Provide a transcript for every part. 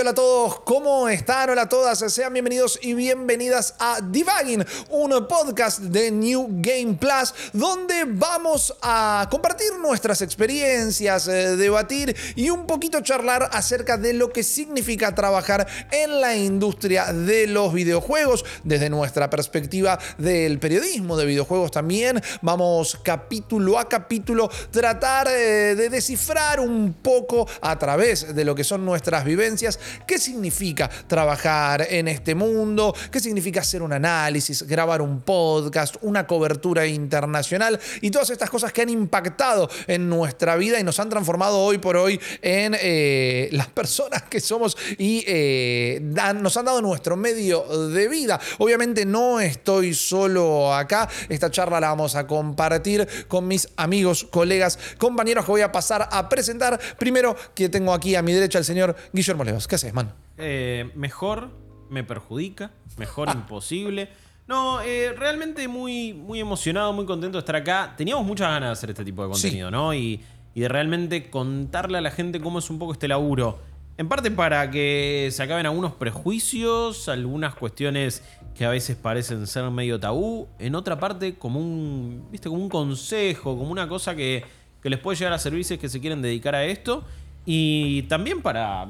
hola a todos, ¿cómo están? Hola a todas, sean bienvenidos y bienvenidas a Divagging, un podcast de New Game Plus, donde vamos a compartir nuestras experiencias, eh, debatir y un poquito charlar acerca de lo que significa trabajar en la industria de los videojuegos, desde nuestra perspectiva del periodismo de videojuegos también. Vamos capítulo a capítulo tratar eh, de descifrar un poco a través de lo que son nuestras vivencias, qué significa trabajar en este mundo, qué significa hacer un análisis, grabar un podcast, una cobertura internacional y todas estas cosas que han impactado en nuestra vida y nos han transformado hoy por hoy en eh, las personas que somos y eh, nos han dado nuestro medio de vida. Obviamente no estoy solo acá, esta charla la vamos a compartir con mis amigos, colegas, compañeros que voy a pasar a presentar. Primero que tengo aquí a mi derecha el señor Guillermo ¿Qué haces, man? Eh, mejor me perjudica, mejor imposible. No, eh, realmente muy, muy emocionado, muy contento de estar acá. Teníamos muchas ganas de hacer este tipo de contenido, ¿no? Y, y de realmente contarle a la gente cómo es un poco este laburo. En parte para que se acaben algunos prejuicios, algunas cuestiones que a veces parecen ser medio tabú. En otra parte, como un, ¿viste? Como un consejo, como una cosa que, que les puede llegar a servir si es que se quieren dedicar a esto. Y también para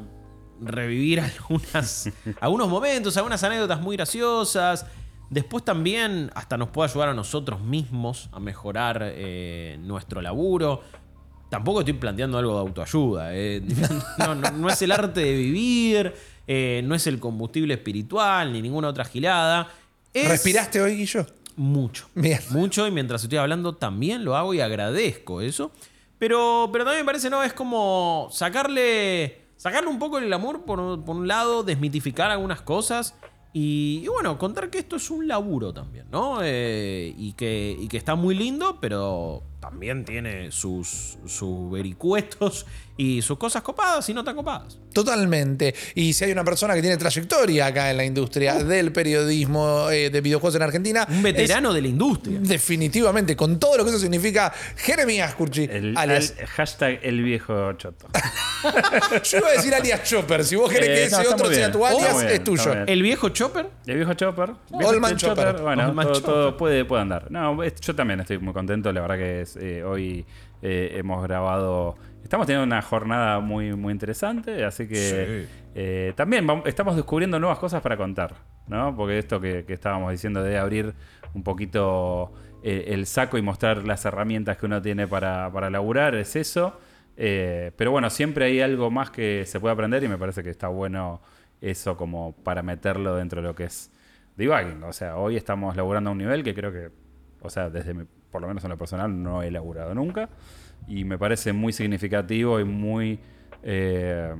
revivir algunas, algunos momentos, algunas anécdotas muy graciosas. Después también hasta nos puede ayudar a nosotros mismos a mejorar eh, nuestro laburo. Tampoco estoy planteando algo de autoayuda. eh. No, no- no es el arte de vivir, eh, no es el combustible espiritual, ni ninguna otra gilada. Es ¿Respiraste hoy, Guillo? mucho. Bien. Mucho, y mientras estoy hablando también lo hago y agradezco eso. Pero, pero también me parece, ¿no? Es como sacarle, sacarle un poco el amor por, por un lado, desmitificar algunas cosas. Y, y bueno, contar que esto es un laburo también, ¿no? Eh, y, que, y que está muy lindo, pero también tiene sus, sus vericuetos y sus cosas copadas y no tan copadas. Totalmente. Y si hay una persona que tiene trayectoria acá en la industria del periodismo eh, de videojuegos en Argentina. Un veterano de la industria. definitivamente, con todo lo que eso significa, Jeremías Curchi, El, alias. hashtag el viejo choto. Yo iba a decir alias Chopper. Si vos querés Eh, que no, ese otro sea tu alias, bien, es tuyo. El viejo Chopper. El viejo Chopper. Viejo Oldman Chopper. Bueno, Oldman todo, todo Chopper. puede, puede andar. No, yo también estoy muy contento. La verdad que es, eh, hoy eh, hemos grabado. Estamos teniendo una jornada muy, muy interesante, así que eh, también vamos- estamos descubriendo nuevas cosas para contar, ¿no? Porque esto que, que estábamos diciendo de abrir un poquito el saco y mostrar las herramientas que uno tiene para, para laburar, es eso. Eh, pero bueno, siempre hay algo más que se puede aprender y me parece que está bueno eso como para meterlo dentro de lo que es debugging. O sea, hoy estamos laburando a un nivel que creo que, o sea, desde mi- por lo menos en lo personal no he laburado nunca. Y me parece muy significativo y muy... eh,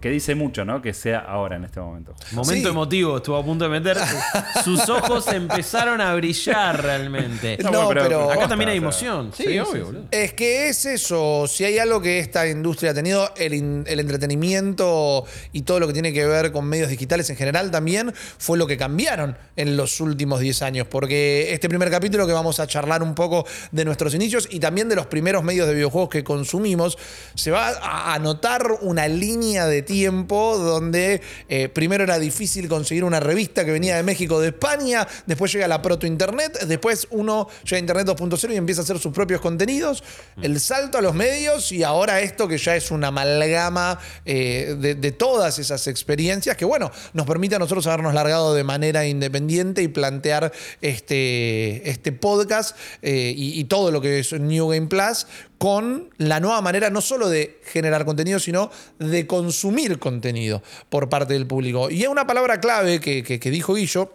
que dice mucho, ¿no? Que sea ahora en este momento. Momento Sí. emotivo, estuvo a punto de meter. Sus ojos empezaron a brillar realmente. No, pero- Acá también hay o sea, emoción. Sí, obvio, sí. boludo. Es que es eso, si hay algo que esta industria ha tenido, el, in- el entretenimiento y todo lo que tiene que ver con medios digitales en general también, fue lo que cambiaron en los últimos 10 años. Porque este primer capítulo que vamos a charlar un poco de nuestros inicios y también de los primeros medios de videojuegos que consumimos, se va a a notar una línea de tiempo donde eh, primero era difícil conseguir una revista que venía de México, de España, después llega la proto internet, después uno llega a internet 2.0 y empieza a hacer sus propios contenidos, el salto a los medios y ahora esto que ya es una amalgama eh, de, de todas esas experiencias que bueno, nos permite a nosotros habernos largado de manera independiente y plantear este, este podcast eh, y, y todo lo que es New Game Plus con la nueva manera no solo de generar contenido, sino de consumir contenido por parte del público. Y es una palabra clave que, que- que dijo Guillo,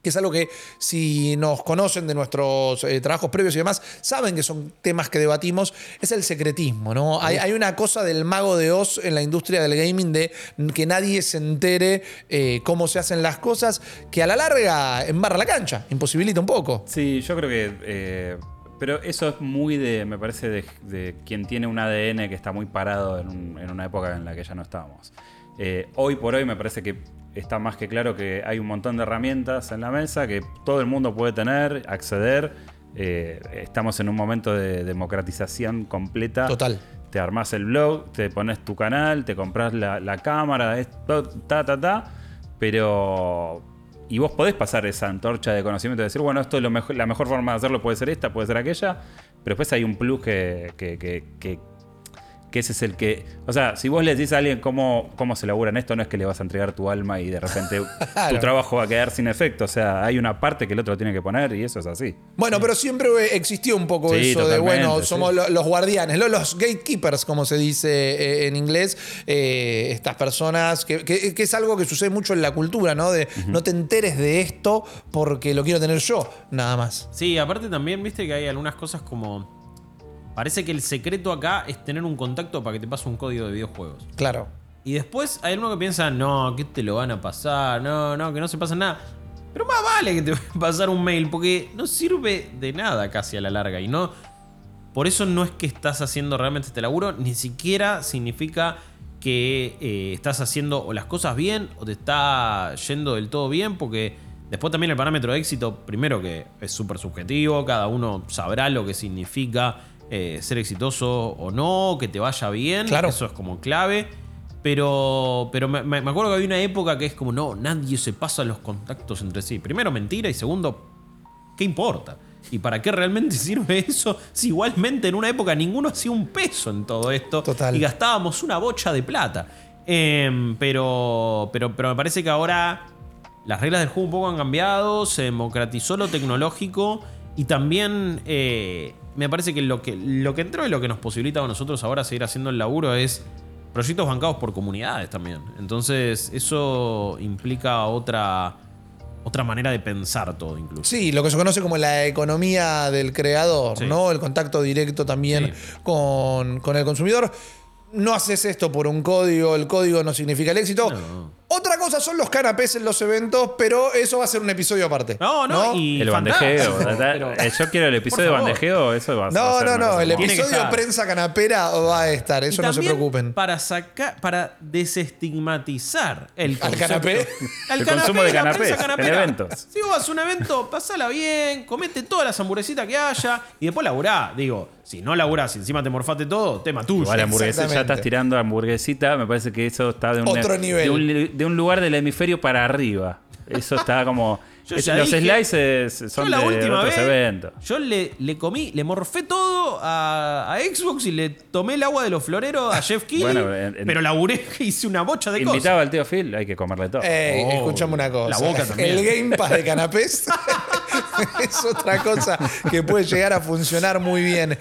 que es algo que si nos conocen de nuestros eh, trabajos previos y demás, saben que son temas que debatimos, es el secretismo, ¿no? Hay, hay una cosa del mago de Oz en la industria del gaming de que nadie se entere eh, cómo se hacen las cosas, que a la larga embarra la cancha, imposibilita un poco. Sí, yo creo que. eh, pero eso es muy de. Me parece de, de quien tiene un ADN que está muy parado en, un- en una época en la que ya no estábamos. Eh, hoy por hoy me parece que está más que claro que hay un montón de herramientas en la mesa que todo el mundo puede tener, acceder. Eh, estamos en un momento de democratización completa. Total. te armás el blog, te pones tu canal, te compras la, la cámara, esto, ta, ta, ta, pero... Y vos podés pasar esa antorcha de conocimiento y decir, bueno, esto es lo mejor, la mejor forma de hacerlo, puede ser esta, puede ser aquella, pero después hay un plus que, que, que, que que ese es el que. O sea, si vos le decís a alguien cómo, cómo se labura en esto, no es que le vas a entregar tu alma y de repente tu trabajo va a quedar sin efecto. O sea, hay una parte que el otro tiene que poner y eso es así. Bueno, pero siempre existió un poco Sí, eso de, bueno, somos lo- los guardianes, lo- los gatekeepers, como se dice eh, en inglés, eh, estas personas, que, que- que es algo que sucede mucho en la cultura, ¿no? De no te enteres de esto porque lo quiero tener yo, nada más. Sí, aparte también, viste que hay algunas cosas como. Parece que el secreto acá es tener un contacto para que te pase un código de videojuegos. Claro. Y después hay uno que piensa, no, que te lo van a pasar, no, no, que no se pasa nada. Pero más vale que te va a pasar un mail, porque no sirve de nada casi a la larga. Y no. Por eso no es que estás haciendo realmente este laburo, ni siquiera significa que eh, estás haciendo o las cosas bien o te está yendo del todo bien, porque después también el parámetro de éxito, primero que es súper subjetivo, cada uno sabrá lo que significa eh, ser exitoso o no, que te vaya bien, Claro. eso es como clave. Pero, pero me, me- me acuerdo que había una época que es como, no, nadie se pasa los contactos entre sí. Primero, mentira. Y segundo, ¿qué importa? ¿Y para qué realmente sirve eso? Si igualmente en una época ninguno hacía un peso en todo esto. Total. Y gastábamos una bocha de plata. Em, pero, pero, pero me parece que ahora las reglas del juego un poco han cambiado. Se democratizó lo tecnológico. Y también eh, me parece que lo, que lo que entró y lo que nos posibilita a nosotros ahora seguir haciendo el laburo es proyectos bancados por comunidades también. Entonces eso implica otra, otra manera de pensar todo incluso. Sí, lo que se conoce como la economía del creador, Sí. ¿no? El contacto directo también Sí. con, con el consumidor. No haces esto por un código, el código no significa el éxito. No. Otra cosa son los canapés en los eventos, pero eso va a ser un episodio aparte. No, no, y El bandejeo. pero- Eh, Yo quiero el episodio bandejeo, eso va a No, ser no, no, cosa el episodio prensa canapera va a estar, eso Y no se preocupen. Para sacar, para desestigmatizar el ¿Al canapé? Al El consumo de canapés en canapera. eventos. Si vos vas a un evento, pasala bien, comete todas las hamburguesitas que haya y después laburá. Digo, si no laburás y encima te morfaste todo, tema tuyo. Igual hamburguesita, ya estás tirando hamburguesita, me parece que eso está de un, Otro nivel. De, un, de un lugar del hemisferio para arriba. Eso está como... Es- los dije- slices son la de última otros vez, eventos. yo le, le comí, le morfé todo a, a Xbox y le tomé el agua de los floreros a Jeff Keighley, Bueno, en- pero laburé que hice una bocha de cosas. Invitaba al tío Phil, hay que comerle todo. Ey, Oh, escuchame una cosa. la boca también. El Game Pass de canapés es otra cosa que puede llegar a funcionar muy bien.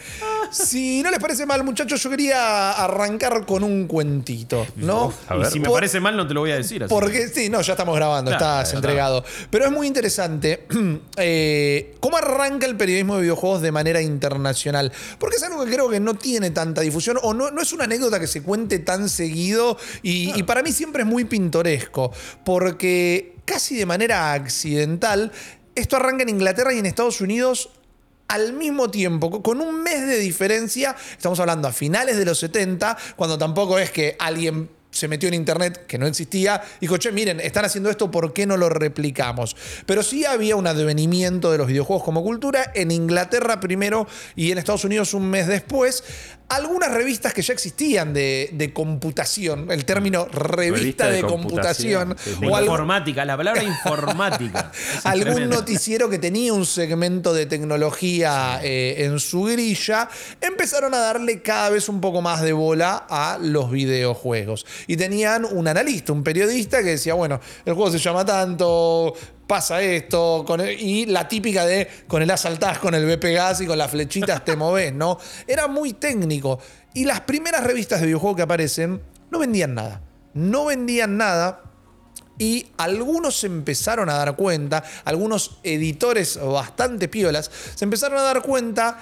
Si no les parece mal, muchachos, yo quería arrancar con un cuentito, ¿no? A y ver. si me Por- parece mal, no te lo voy a decir. así Porque sí, no, ya estamos grabando, Claro, estás claro, entregado. Pero es muy interesante eh, cómo arranca el periodismo de videojuegos de manera internacional. Porque es algo que creo que no tiene tanta difusión o no, no es una anécdota que se cuente tan seguido y, y para mí siempre es muy pintoresco. Porque casi de manera accidental, esto arranca en Inglaterra y en Estados Unidos al mismo tiempo, co- con un mes de diferencia, estamos hablando a finales de los 70, cuando tampoco es que alguien se metió en internet que no existía dijo, che, miren, están haciendo esto, ¿por qué no lo replicamos? Pero sí había un advenimiento de los videojuegos como cultura en Inglaterra primero y en Estados Unidos un mes después. Algunas revistas que ya existían de, de computación, el término revista, Revista de, de computación, computación, sí, De o algo- informática, la palabra informática. Algún tremendo. noticiero que tenía un segmento de tecnología eh, en su grilla, empezaron a darle cada vez un poco más de bola a los videojuegos. Y tenían un analista, un periodista que decía, bueno, el juego se llama tanto, pasa esto, con el- y la típica de con el A con el B pegás y con las flechitas te movés, ¿no? Era muy técnico. Y las primeras revistas de videojuegos que aparecen no vendían nada. No vendían nada. Y algunos se empezaron a dar cuenta, algunos editores bastante piolas, se empezaron a dar cuenta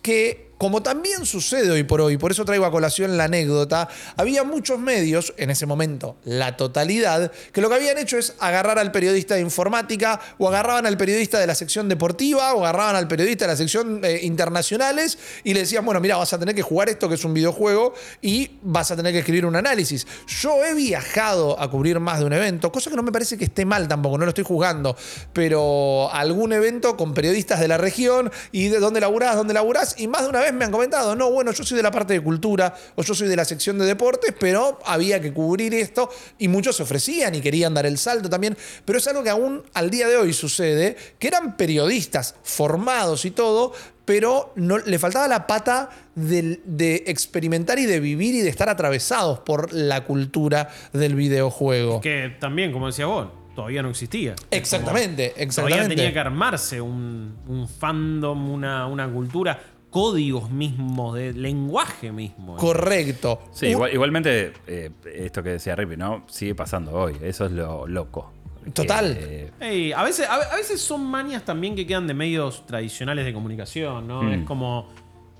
que, como también sucede hoy por hoy, por eso traigo a colación la anécdota, había muchos medios, en ese momento la totalidad, que lo que habían hecho es agarrar al periodista de informática, o agarraban al periodista de la sección deportiva, o agarraban al periodista de la sección eh, internacionales, y le decían, bueno, mira, vas a tener que jugar esto que es un videojuego, y vas a tener que escribir un análisis. Yo he viajado a cubrir más de un evento, cosa que no me parece que esté mal tampoco, no lo estoy juzgando, pero algún evento con periodistas de la región y de dónde laburás, dónde laburás, y más de una vez vez me han comentado, no, bueno, yo soy de la parte de cultura o yo soy de la sección de deportes, pero había que cubrir esto y muchos se ofrecían y querían dar el salto también, pero es algo que aún al día de hoy sucede, que eran periodistas formados y todo, pero no, le faltaba la pata de, de experimentar y de vivir y de estar atravesados por la cultura del videojuego. Que también, como decía vos, todavía no existía. Exactamente, como- exactamente. Todavía tenía que armarse un, un fandom, una, una cultura, códigos mismos, de lenguaje mismo. Correcto. Sí, igual- igualmente, eh, esto que decía Rippy, ¿no? Sigue pasando hoy. Eso es lo loco. Total. Que, Ey, a, veces, a, a veces son manias también que quedan de medios tradicionales de comunicación, ¿no? Mm. Es como.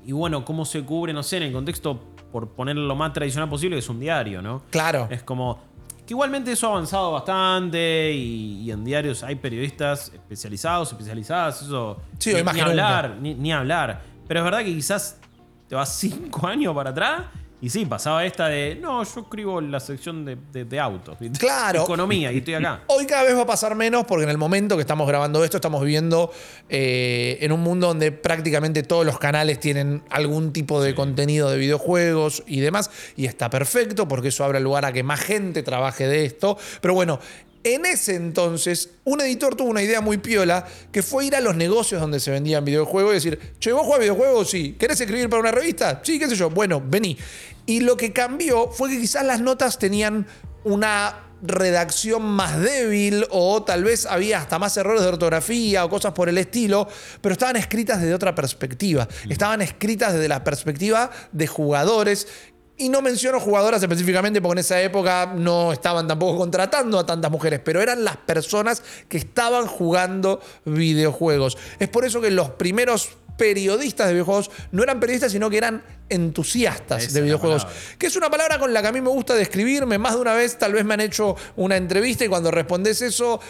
Y bueno, cómo se cubre, no sé, en el contexto, por ponerlo lo más tradicional posible, que es un diario, ¿no? Claro. Es como. Que igualmente eso ha avanzado bastante y, y en diarios hay periodistas especializados, especializadas, eso. Sí, ni, ni hablar, ni, ni hablar. Pero es verdad que quizás te vas cinco años para atrás y sí, pasaba esta de. No, yo escribo la sección de, de- de autos. Claro. Economía y estoy acá. Hoy cada vez va a pasar menos porque en el momento que estamos grabando esto estamos viviendo eh, en un mundo donde prácticamente todos los canales tienen algún tipo de contenido de videojuegos y demás y está perfecto porque eso abre lugar a que más gente trabaje de esto. Pero bueno, en ese entonces un editor tuvo una idea muy piola que fue ir a los negocios donde se vendían videojuegos y decir, che, ¿vos jugás videojuegos? Sí. ¿Querés escribir para una revista? Sí, qué sé yo. Bueno, vení. Y lo que cambió fue que quizás las notas tenían una redacción más débil o tal vez había hasta más errores de ortografía o cosas por el estilo, pero estaban escritas desde otra perspectiva. Estaban escritas desde la perspectiva de jugadores. Y no menciono jugadoras específicamente porque en esa época no estaban tampoco contratando a tantas mujeres, pero eran las personas que estaban jugando videojuegos. Es por eso que los primeros periodistas de videojuegos no eran periodistas, sino que eran entusiastas Esa de videojuegos. Que es una palabra con la que a mí me gusta describirme. Más de una vez tal vez me han hecho una entrevista y cuando respondes eso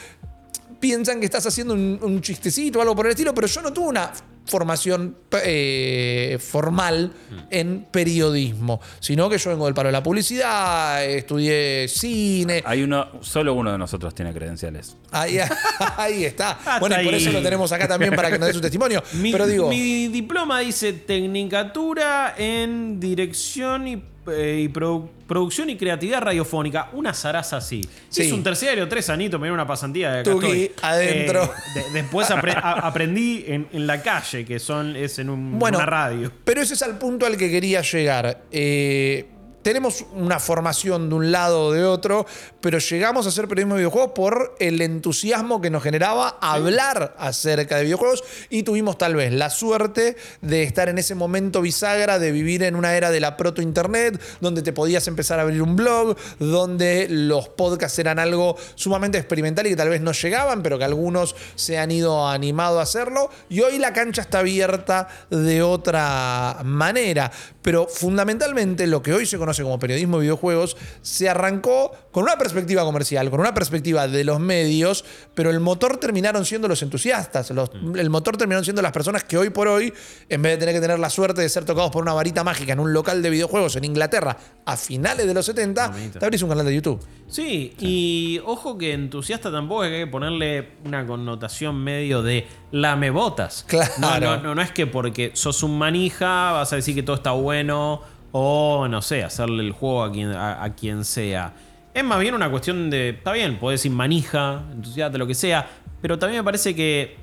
piensan que estás haciendo un, un chistecito o algo por el estilo, pero yo no tuve una formación eh, formal en periodismo, sino que yo vengo del palo de la publicidad, estudié cine. hay uno, solo uno de nosotros tiene credenciales. Ahí, ahí está. Hasta bueno, y por ahí. eso lo tenemos acá también para que nos dé su testimonio. Mi, pero digo, mi diploma dice Tecnicatura en Dirección y, eh, y produ- Producción y Creatividad Radiofónica. Una zaraza así. Sí. Es un terciario, tres anitos, me dio una pasantía de acá estoy. adentro. Eh, de- después apre- aprendí en, en la calle, que son, es en un- Bueno, una radio. Pero ese es el punto al que quería llegar. Eh, tenemos una formación de un lado o de otro, pero llegamos a hacer periodismo de videojuegos por el entusiasmo que nos generaba hablar acerca de videojuegos y tuvimos tal vez la suerte de estar en ese momento bisagra, de vivir en una era de la proto-internet, donde te podías empezar a abrir un blog, donde los podcasts eran algo sumamente experimental y que tal vez no llegaban, pero que algunos se han ido animado a hacerlo. Y hoy la cancha está abierta de otra manera. Pero fundamentalmente lo que hoy se conoce como periodismo de videojuegos se arrancó con una perspectiva comercial, con una perspectiva de los medios, pero el motor terminaron siendo los entusiastas. los- El motor terminaron siendo las personas que hoy por hoy, en vez de tener que tener la suerte de ser tocados por una varita mágica en un local de videojuegos en Inglaterra a finales de los 70, Mamita. te abrís un canal de YouTube. Sí, y ojo que entusiasta tampoco es que hay que ponerle una connotación medio de lamebotas. Claro. No, no, no, no es que porque sos un manija vas a decir que todo está bueno o no sé, hacerle el juego a quien, a, quien sea. Es más bien una cuestión de, está bien, podés decir manija, entusiasta, lo que sea, pero también me parece que,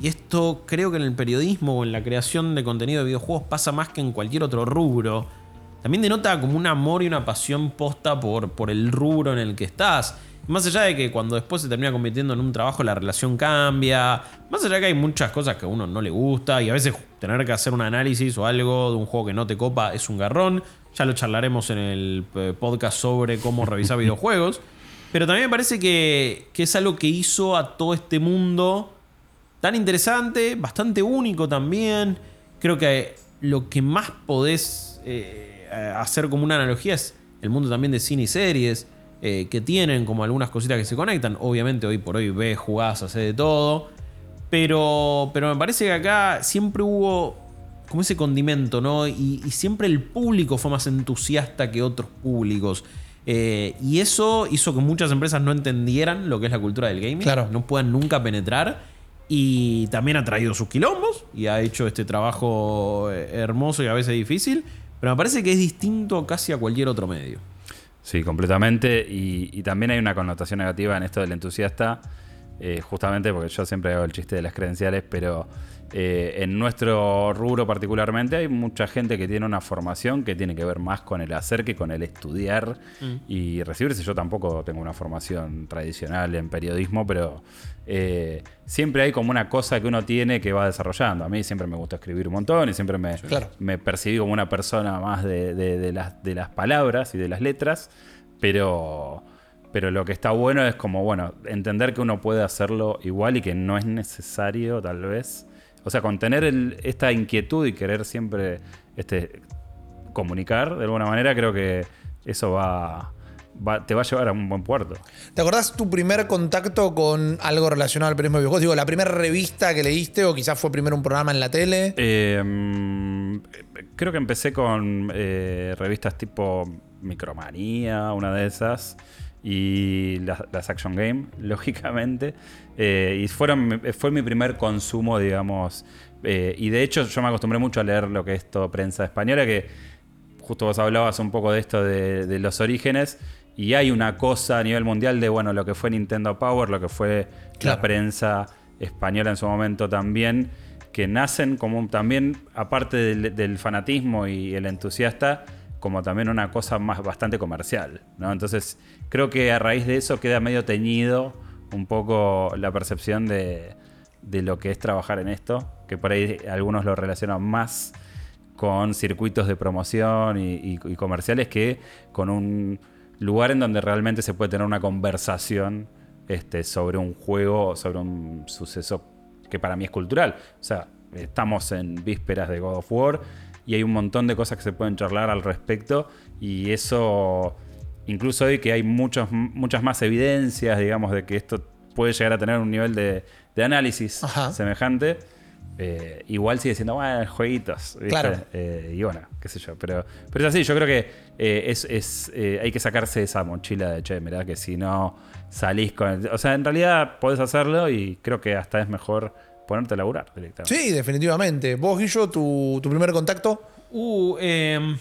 y esto creo que en el periodismo o en la creación de contenido de videojuegos pasa más que en cualquier otro rubro, también denota como un amor y una pasión posta por, por el rubro en el que estás. Más allá de que cuando después se termina convirtiendo en un trabajo la relación cambia. Más allá de que hay muchas cosas que a uno no le gusta y a veces tener que hacer un análisis o algo de un juego que no te copa es un garrón. Ya lo charlaremos en el eh, podcast sobre cómo revisar videojuegos. Pero también me parece que, que es algo que hizo a todo este mundo tan interesante, bastante único también. Creo que lo que más podés eh, hacer como una analogía es el mundo también de cine y series, eh, que tienen como algunas cositas que se conectan. Obviamente hoy por hoy ves, jugás, haces de todo. Pero, pero me parece que acá siempre hubo como ese condimento, ¿no? Y, y siempre el público fue más entusiasta que otros públicos. Eh, y eso hizo que muchas empresas no entendieran lo que es la cultura del gaming. Claro. No puedan nunca penetrar. Y también ha traído sus quilombos y ha hecho este trabajo eh, hermoso y a veces difícil. Pero me parece que es distinto casi a cualquier otro medio. Sí, completamente. Y, también hay una connotación negativa en esto del entusiasta, eh, justamente porque yo siempre hago el chiste de las credenciales, pero eh, en nuestro rubro particularmente hay mucha gente que tiene una formación que tiene que ver más con el hacer que con el estudiar y recibirse. Yo tampoco tengo una formación tradicional en periodismo, pero eh, siempre hay como una cosa que uno tiene que va desarrollando. A mí siempre me gusta escribir un montón y siempre me, Claro. me percibí como una persona más de, de- de las, de las palabras y de las letras, pero, pero lo que está bueno es como, bueno, entender que uno puede hacerlo igual y que no es necesario tal vez. O sea, con tener el- esta inquietud y querer siempre este, comunicar de alguna manera, creo que eso va, va- te va a llevar a un buen puerto. ¿Te acordás tu primer contacto con algo relacionado al periodismo de videojuegos? Digo, la primera revista que leíste o quizás fue primero un programa en la tele. Eh, mm, creo que empecé con eh, revistas tipo Micromanía, una de esas, y las, las Action Game, lógicamente. Eh, y fueron, fue mi primer consumo, digamos. eh, y de hecho, yo me acostumbré mucho a leer lo que es todo prensa española, que justo vos hablabas un poco de esto de, de los orígenes. Y hay una cosa a nivel mundial de, bueno, lo que fue Nintendo Power, lo que fue Claro. la prensa española en su momento también, que nacen como también, aparte del, del fanatismo y el entusiasta, como también una cosa más bastante comercial. ¿no? Entonces, creo que a raíz de eso queda medio teñido un poco la percepción de, de lo que es trabajar en esto, que por ahí algunos lo relacionan más con circuitos de promoción y, comerciales que con un lugar en donde realmente se puede tener una conversación este, sobre un juego sobre un suceso que para mí es cultural. O sea, estamos en vísperas de God of War y hay un montón de cosas que se pueden charlar al respecto y eso, incluso hoy que hay muchos, muchas más evidencias, digamos, de que esto puede llegar a tener un nivel de, de análisis Ajá. semejante. eh, igual sigue siendo, bueno, jueguitos. ¿viste? Claro. Eh, y bueno, qué sé yo. Pero, pero es así, yo creo que eh, es, es, hay que sacarse esa mochila de, che, mirá que si no salís con... el-". o sea, en realidad podés hacerlo y creo que hasta es mejor ponerte a laburar directamente. Sí, definitivamente. ¿Vos, Guillo, tu, tu primer contacto? Uh, em,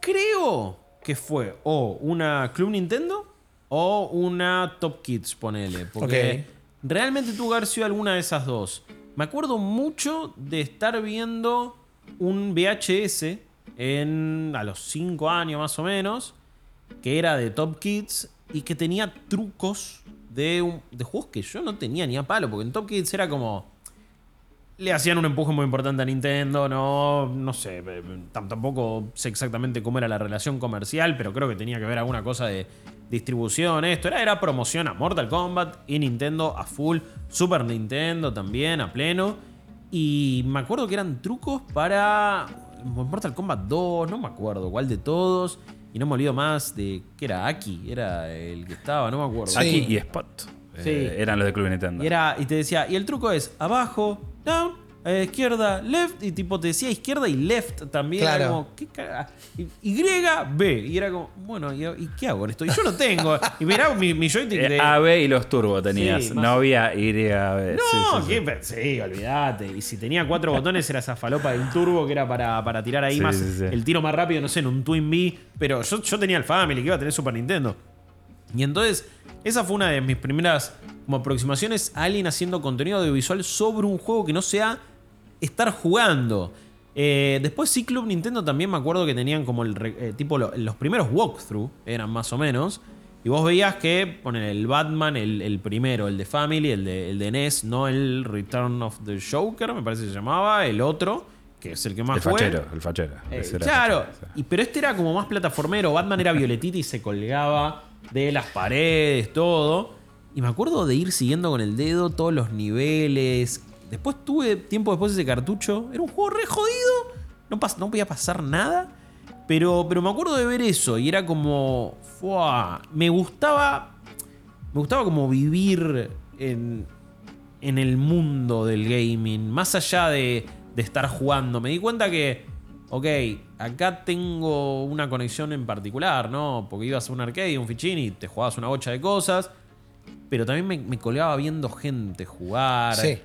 creo que fue o una Club Nintendo o una Top Kids, ponele. Porque realmente tuvo que haber sido alguna de esas dos. Me acuerdo mucho de estar viendo un VHS en, a los 5 años más o menos, que era de Top Kids y que tenía trucos de, un- de juegos que yo no tenía ni a palo, porque en Top Kids era como le hacían un empuje muy importante a Nintendo, no, no sé, eh, tam- tampoco sé exactamente cómo era la relación comercial, pero creo que tenía que ver alguna cosa de distribución, esto, era, era promoción a Mortal Kombat y Nintendo a full, Super Nintendo también a pleno, y me acuerdo que eran trucos para Mortal Kombat 2, no me acuerdo cuál de todos, y no me olvido más de, que era Aki, era el que estaba, no me acuerdo. Sí. Aquí y Spot Sí. eh, eran los de Club Nintendo. Y, era, y te decía, y el truco es abajo, down, eh, izquierda, left, y tipo te decía izquierda y left también. Era como, ¿qué caga? Y, y, B. Y era como, bueno, ¿y, y qué hago con esto? Y yo no tengo. Y mirá mi, mi joystick Eh, de. AB y los turbo tenías. Sí, no había Y, AB. no, Sí, sí, sí. ¿qué pe- sí, olvídate. Y si tenía cuatro botones era esa falopa del turbo que era para, para tirar ahí Sí, más sí, sí. el tiro más rápido, no sé, en un Twin B. Pero yo, yo tenía el Family que iba a tener Super Nintendo. Y entonces, esa fue una de mis primeras como aproximaciones a alguien haciendo contenido audiovisual sobre un juego que no sea estar jugando. Eh, después sí, Club Nintendo también me acuerdo que tenían como el eh, tipo lo- los primeros walkthrough, eran más o menos. Y vos veías que ponen el Batman, el, el primero, el de Family, el de, el de NES, no el Return of the Joker, me parece que se llamaba, el otro, que es el que más El fue. fachero, el fachero. Eh, claro, el fachero, sí. y, pero este era como más plataformero. Batman era violetita y se colgaba de las paredes, todo. Y me acuerdo de ir siguiendo con el dedo todos los niveles. Después tuve tiempo después ese cartucho. Era un juego re jodido. No, pas- no podía pasar nada. Pero, pero me acuerdo de ver eso y era como. Me gustaba. Me gustaba como vivir en, en el mundo del gaming. Más allá de, de estar jugando. Me di cuenta que. Ok, acá tengo una conexión en particular, ¿no? Porque ibas a un arcade, un fichín y te jugabas una bocha de cosas. pero también me, me colgaba viendo gente jugar. Sí.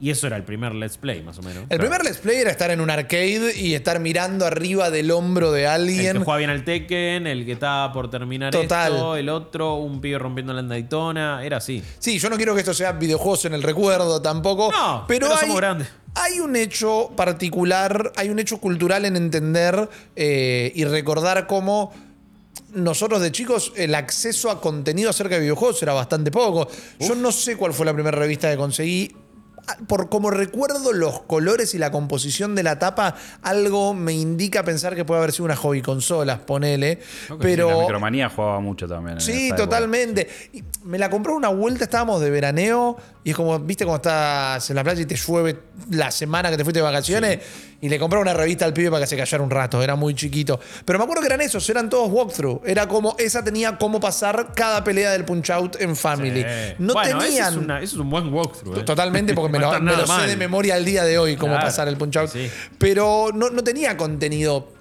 Y eso era el primer Let's Play, más o menos. El primer Let's Play era estar en un arcade y estar mirando arriba del hombro de El alguien. que juega bien al Tekken, el que estaba por terminar Total. esto, el otro, un pibe rompiendo la Daytona, era así. Sí, yo no quiero que esto sea videojuegos en el recuerdo tampoco. No, pero, pero hay, somos grandes. hay un hecho particular, hay un hecho cultural en entender eh, y recordar cómo nosotros de chicos el acceso a contenido acerca de videojuegos era bastante poco. Yo no sé cuál fue la primera revista que conseguí. Ah, Por como recuerdo los colores y la composición de la tapa, algo me indica pensar que puede haber sido una hobby consolas, ponele. La pero micromanía jugaba mucho también. Sí, totalmente. Me la compró una vuelta, estábamos de veraneo y es como, viste, cuando estás en la playa y te llueve la semana que te fuiste de vacaciones y le compré una revista al pibe para que se callara un rato, era muy chiquito. Pero me acuerdo que eran esos, eran todos walkthrough. Era como, esa tenía cómo pasar cada pelea del Punch Out en Family. No bueno, tenían... es, una- ese es un buen walkthrough. eh. Totalmente, porque me lo, me sé de memoria al día de hoy cómo Claro. pasar el punch out. Sí. Pero no, no tenía contenido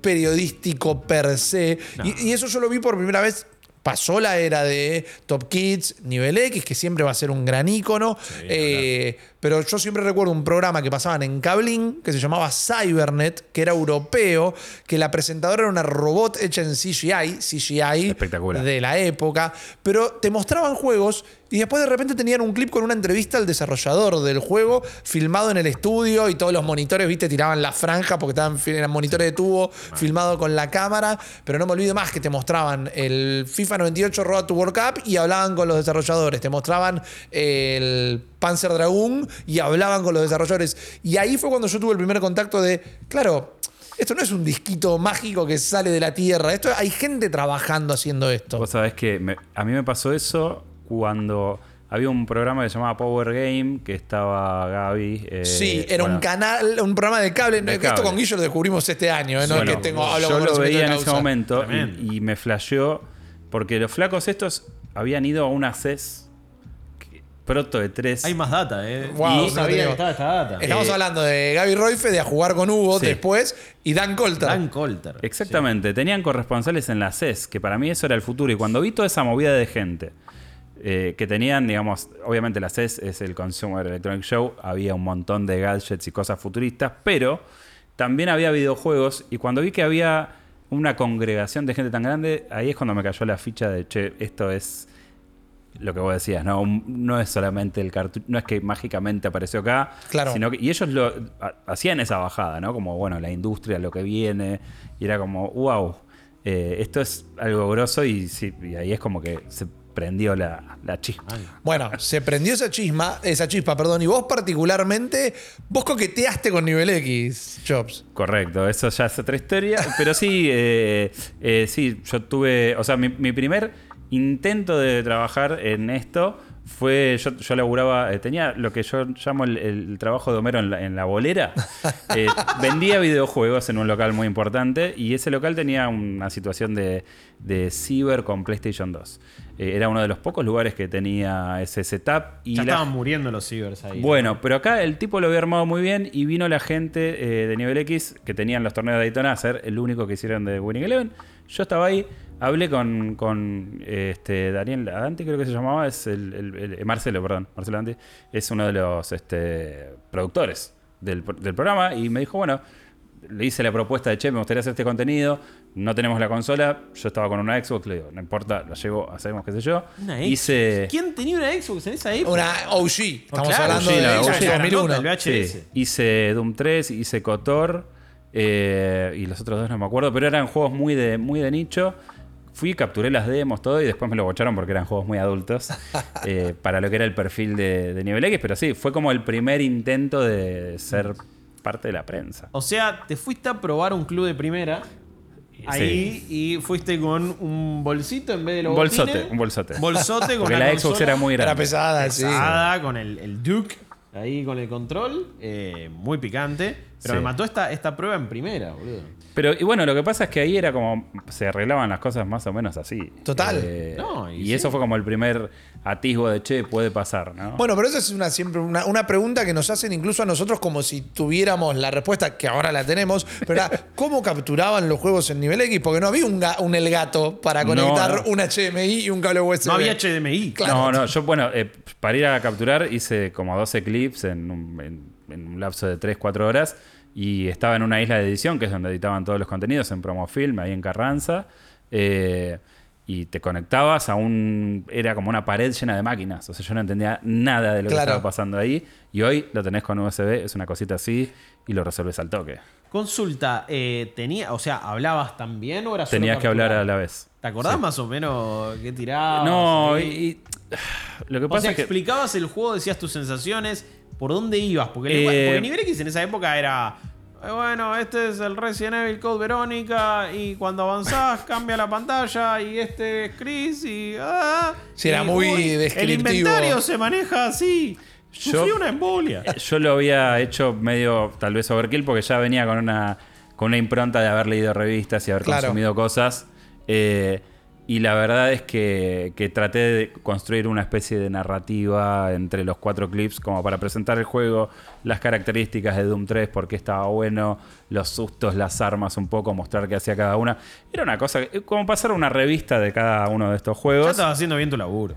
periodístico per se. Y, y eso yo lo vi por primera vez. Pasó la era de Top Kids, Nivel X, que siempre va a ser un gran ícono. Eh, pero yo siempre recuerdo un programa que pasaban en Cablin que se llamaba Cybernet, que era europeo, que la presentadora era una robot hecha en CGI, CGI Espectacular. de la época, pero te mostraban juegos y después de repente tenían un clip con una entrevista al desarrollador del juego, filmado en el estudio y todos los monitores, viste, tiraban la franja porque estaban eran monitores de tubo, filmado con la cámara, pero no me olvido más que te mostraban el FIFA 98 Road to World Cup y hablaban con los desarrolladores, te mostraban el Panzer Dragoon y hablaban con los desarrolladores. Y ahí fue cuando yo tuve el primer contacto de, claro, esto no es un disquito mágico que sale de la tierra. Esto hay gente trabajando haciendo esto. Vos sabés que me- a mí me pasó eso cuando había un programa que se llamaba Power Game, que estaba Gaby. eh, sí, era un canal, un programa de cable. De Esto cable. con Guillo lo descubrimos este año, ¿eh? no bueno, que tengo, hablo yo lo veía en ese momento y, y me flasheó porque los flacos estos habían ido a una CES que- proto de 3 Hay más data, ¿eh? Wow, y no sabía tenía- que estaba esta data. Estamos Eh, hablando de Gaby Roife, de a jugar con Hugo Sí. después, y Dan Colter. Dan Colter. Exactamente, tenían corresponsales en la CES, que para mí eso era el futuro. Y cuando vi toda esa movida de gente eh, que tenían, digamos, obviamente la CES es el Consumer Electronic Show, había un montón de gadgets y cosas futuristas, pero también había videojuegos. Y cuando vi que había una congregación de gente tan grande, ahí es cuando me cayó la ficha de, che, esto es lo que vos decías, ¿no? No es solamente el cartucho, no es que mágicamente apareció acá, Claro. sino que, y ellos lo ha- hacían esa bajada, ¿no? Como, bueno, la industria, lo que viene, y era como, wow, eh, esto es algo grosso y, sí, y ahí es como que se prendió la, la chispa. Bueno, se prendió esa chisma, esa chispa, perdón, y vos particularmente, vos coqueteaste con Nivel X, Jobs. Correcto, eso ya es otra historia. Pero sí, eh, eh, sí, yo tuve. O sea, mi, mi primer intento de trabajar en esto fue. Yo, yo laburaba. eh, tenía lo que yo llamo el, el trabajo de Homero en la, en la bolera. Eh, vendía videojuegos en un local muy importante y ese local tenía una situación de, de ciber con PlayStation 2. Eh, era uno de los pocos lugares que tenía ese setup. Y Ya la- estaban muriendo los cibers ahí. bueno, pero acá el tipo lo había armado muy bien y vino la gente eh, de nivel X que tenían los torneos de Daytona a ser el único que hicieron de Winning Eleven. Yo estaba ahí, hablé con, con, este, Daniel Dante, creo que se llamaba, es el, el- el- eh, Marcelo, perdón, Marcelo Dante, es uno de los este, productores del, del programa y me dijo, bueno, le hice la propuesta de, che, me gustaría hacer este contenido, no tenemos la consola, yo estaba con una Xbox, le digo, no importa, la llevo, hacemos qué sé yo. Una Hice... Xbox. ¿Quién tenía una Xbox en esa época? Una OG. Estamos Claro, hablando de la Xbox OG. 2001. El VHS. Sí, hice Doom 3, hice Kotor eh, y los otros dos no me acuerdo, pero eran juegos muy de, muy de nicho. Fui, capturé las demos, todo, y después me lo bocharon porque eran juegos muy adultos eh, para lo que era el perfil de, de nivel X, pero sí, fue como el primer intento de ser parte de la prensa. O sea, te fuiste a probar un club de primera. Ahí y fuiste con un bolsito en vez de los Un bolsote, un bolsote. Bolsote con Porque la Xbox consola era muy grande. Era pesada, sí. pesada, con el, el Duke ahí con el control. eh, muy picante. Pero Sí. me mató esta, esta prueba en primera, boludo. Pero, y bueno, lo que pasa es que ahí era como. Se arreglaban las cosas más o menos así. Total. Eh, No, y y sí. eso fue como el primer atisbo de che, puede pasar, ¿no? Bueno, pero esa es una, siempre una, una pregunta que nos hacen incluso a nosotros como si tuviéramos la respuesta, que ahora la tenemos, pero era, ¿cómo capturaban los juegos en nivel X? Porque no había un, ga- un el gato para conectar no. un HDMI y un cable USB. No había HDMI. Claro. No, no, yo, bueno, eh, para ir a capturar hice como 12 clips en un, en- en un lapso de 3, 4 horas y estaba en una isla de edición, que es donde editaban todos los contenidos, en Promofilm, ahí en Carranza. eh, y te conectabas a un. Era como una pared llena de máquinas. O sea, yo no entendía nada de lo Claro. que estaba pasando ahí. Y hoy lo tenés con USB, es una cosita así y lo resolves al toque. Consulta, eh, tenía, o sea, ¿hablabas también o era solo Tenías que hablar a la vez. ¿Te acordás Sí. más o menos qué tirabas? No, y- lo que O pasa sea, es que. explicabas el juego, decías tus sensaciones, por dónde ibas. Porque, el- Eh, porque nivel X en esa época era. eh, Bueno, este es el Resident Evil Code Verónica. Y cuando avanzás cambia la pantalla. Y este es Chris. Y. Ah, Sí, era y, muy El descriptivo. inventario se maneja así. Yo- Sufrí una embolia. Yo lo había hecho medio, tal vez overkill, porque ya venía con una, con una impronta de haber leído revistas y haber Claro. consumido cosas. Eh, y la verdad es que, que traté de construir una especie de narrativa entre los cuatro clips como para presentar el juego, las características de Doom 3, por qué estaba bueno, los sustos, las armas, un poco mostrar qué hacía cada una. Era una cosa, que- como pasar una revista de cada uno de estos Ya juegos. estabas haciendo bien tu laburo.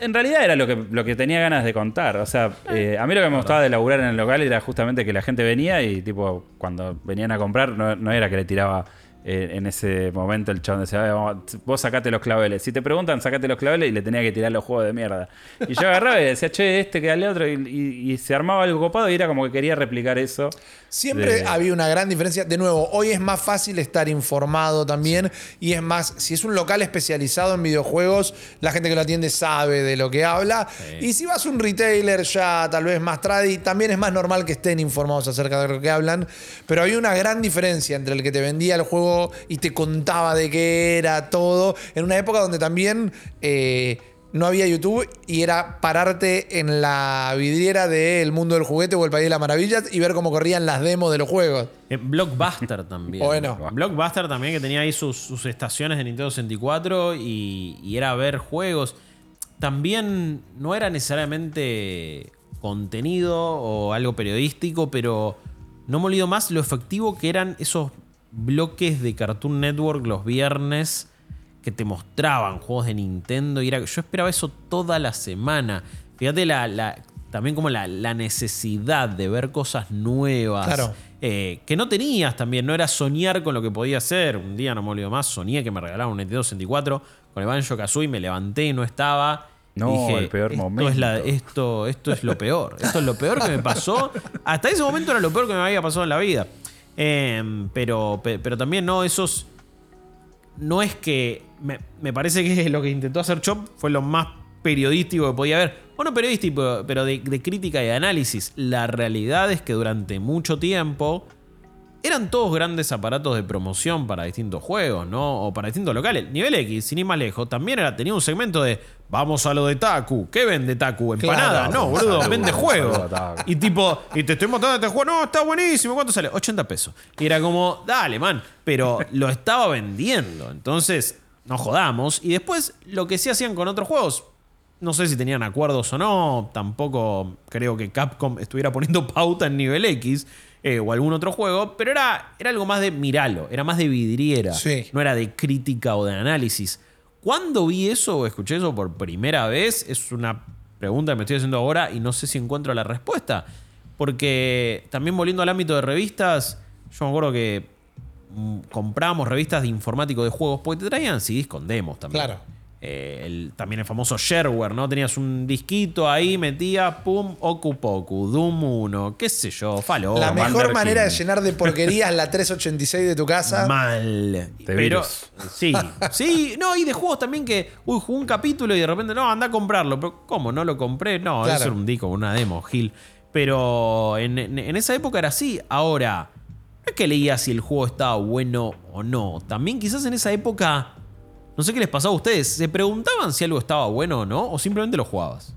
En realidad era lo que, lo que tenía ganas de contar. O sea, eh, a mí lo que me gustaba de laburar en el local era justamente que la gente venía y, tipo, cuando venían a comprar, no, no era que le tiraba eh, en ese momento el chabón decía, "Ah, vamos, vos sacate los claveles. Si te preguntan, sacate los claveles y le tenía que tirar los juegos de mierda. Y yo agarraba y decía, che, este que dale otro. Y, y- y se armaba algo copado y era como que quería replicar eso. Siempre de- había una gran diferencia. De nuevo, hoy es más fácil estar informado también. Y es más, si es un local especializado en videojuegos, la gente que lo atiende sabe de lo que habla. Y si vas a un retailer ya tal vez más tradi, también es más normal que estén informados acerca de lo que hablan. Pero había una gran diferencia entre el que te vendía el juego y te contaba de qué era todo. En una época donde también. eh, no había YouTube y era pararte en la vidriera del mundo del juguete o el país de las maravillas y ver cómo corrían las demos de los juegos. Eh, Blockbuster también. Bueno. Blockbuster también, que tenía ahí sus, sus estaciones de Nintendo 64 y, y era ver juegos. También no era necesariamente contenido o algo periodístico, pero no me olvido más lo efectivo que eran esos bloques de Cartoon Network los viernes que te mostraban juegos de Nintendo. Y era, yo esperaba eso toda la semana. Fíjate la, la- también como la, la necesidad de ver cosas nuevas. Claro. eh, que no tenías también, no era soñar con lo que podía ser. Un día no me olvido más, soñé que me regalaban un Nintendo 64 con el Banjo Kazooie, me levanté y no estaba. No, dije, el peor esto momento. Es la- esto, esto es lo peor. Esto es lo peor que me pasó. Hasta ese momento era lo peor que me había pasado en la vida. Em, pero, pe- pero también no, esos. No es que. Me, me parece que lo que intentó hacer Chop fue lo más periodístico que podía haber. Bueno, periodístico, pero de, de crítica y de análisis. La realidad es que durante mucho tiempo eran todos grandes aparatos de promoción para distintos juegos, ¿no? O para distintos locales. Nivel X, sin ir más lejos, también era, tenía un segmento de vamos a lo de Taku. ¿Qué vende Taku? Empanada. Claro. no, boludo, vende Taku. Y tipo, y te estoy mostrando este juego, no, está buenísimo. ¿Cuánto sale? 80 pesos. Y era como, dale, man. Pero lo estaba vendiendo. Entonces, no jodamos. Y después, lo que sí hacían con otros juegos. No sé si tenían acuerdos o no. Tampoco creo que Capcom estuviera poniendo pauta en nivel X. eh, o algún otro juego. Pero era, era algo más de miralo. Era más de vidriera. Sí. No era de crítica o de análisis. ¿Cuándo vi eso o escuché eso por primera vez? Es una pregunta que me estoy haciendo ahora y no sé si encuentro la respuesta. Porque también volviendo al ámbito de revistas, yo me acuerdo que mm, comprábamos revistas de informático de juegos porque te traían CDs con demos también. Claro. Eh, el- también el famoso shareware, ¿no? Tenías un disquito ahí, metías, pum, Okupoku, Doom 1, qué sé yo, Falo. la mejor manera de llenar de porquerías la 386 de tu casa. Mal. Pero, virus. sí, sí, no, y de juegos también que, uy, jugué un capítulo y de repente, no, anda a comprarlo. Pero, ¿cómo? ¿No lo compré? No, Claro. eso era un disco, una demo, Gil. Pero en, en- en esa época era así. Ahora, no es que leía si el juego estaba bueno o no. También quizás en esa época, no sé qué les pasaba a ustedes, ¿se preguntaban si algo estaba bueno o no? ¿O simplemente lo jugabas?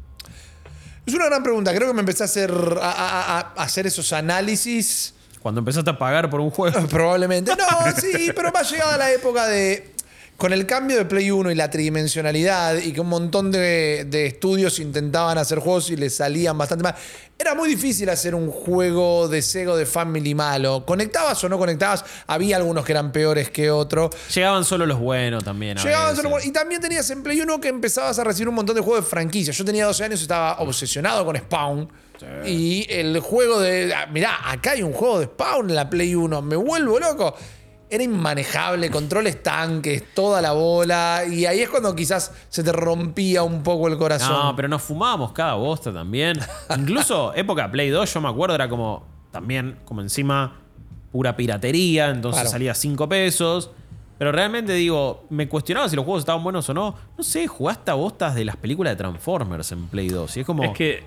Es una gran pregunta. Creo que me empecé a hacer, a, a- a- a hacer esos análisis Cuando empezaste a pagar por un juego. Probablemente. No, sí, pero más llegada la época de. Con el cambio de Play 1 y la tridimensionalidad y que un montón de, de estudios intentaban hacer juegos y les salían bastante mal, era muy difícil hacer un juego de Sega o de Family malo. Conectabas o no conectabas, había algunos que eran peores que otros. Llegaban solo los buenos también. a Llegaban veces. solo- y también tenías en Play 1 que empezabas a recibir un montón de juegos de franquicia. Yo tenía 12 años y estaba obsesionado con Spawn. Y el juego de. ah, Mirá, acá hay un juego de Spawn en la Play 1. Me vuelvo loco. Era inmanejable, controles tanques, toda la bola. Y ahí es cuando quizás se te rompía un poco el corazón. No, pero nos fumábamos cada bosta también. Incluso época Play 2, yo me acuerdo, era como también, como encima, pura piratería, entonces Claro. salía 5 pesos. Pero realmente digo, me cuestionaba si los juegos estaban buenos o no. No sé, jugaste a bostas de las películas de Transformers en Play 2. Y es como. Es que.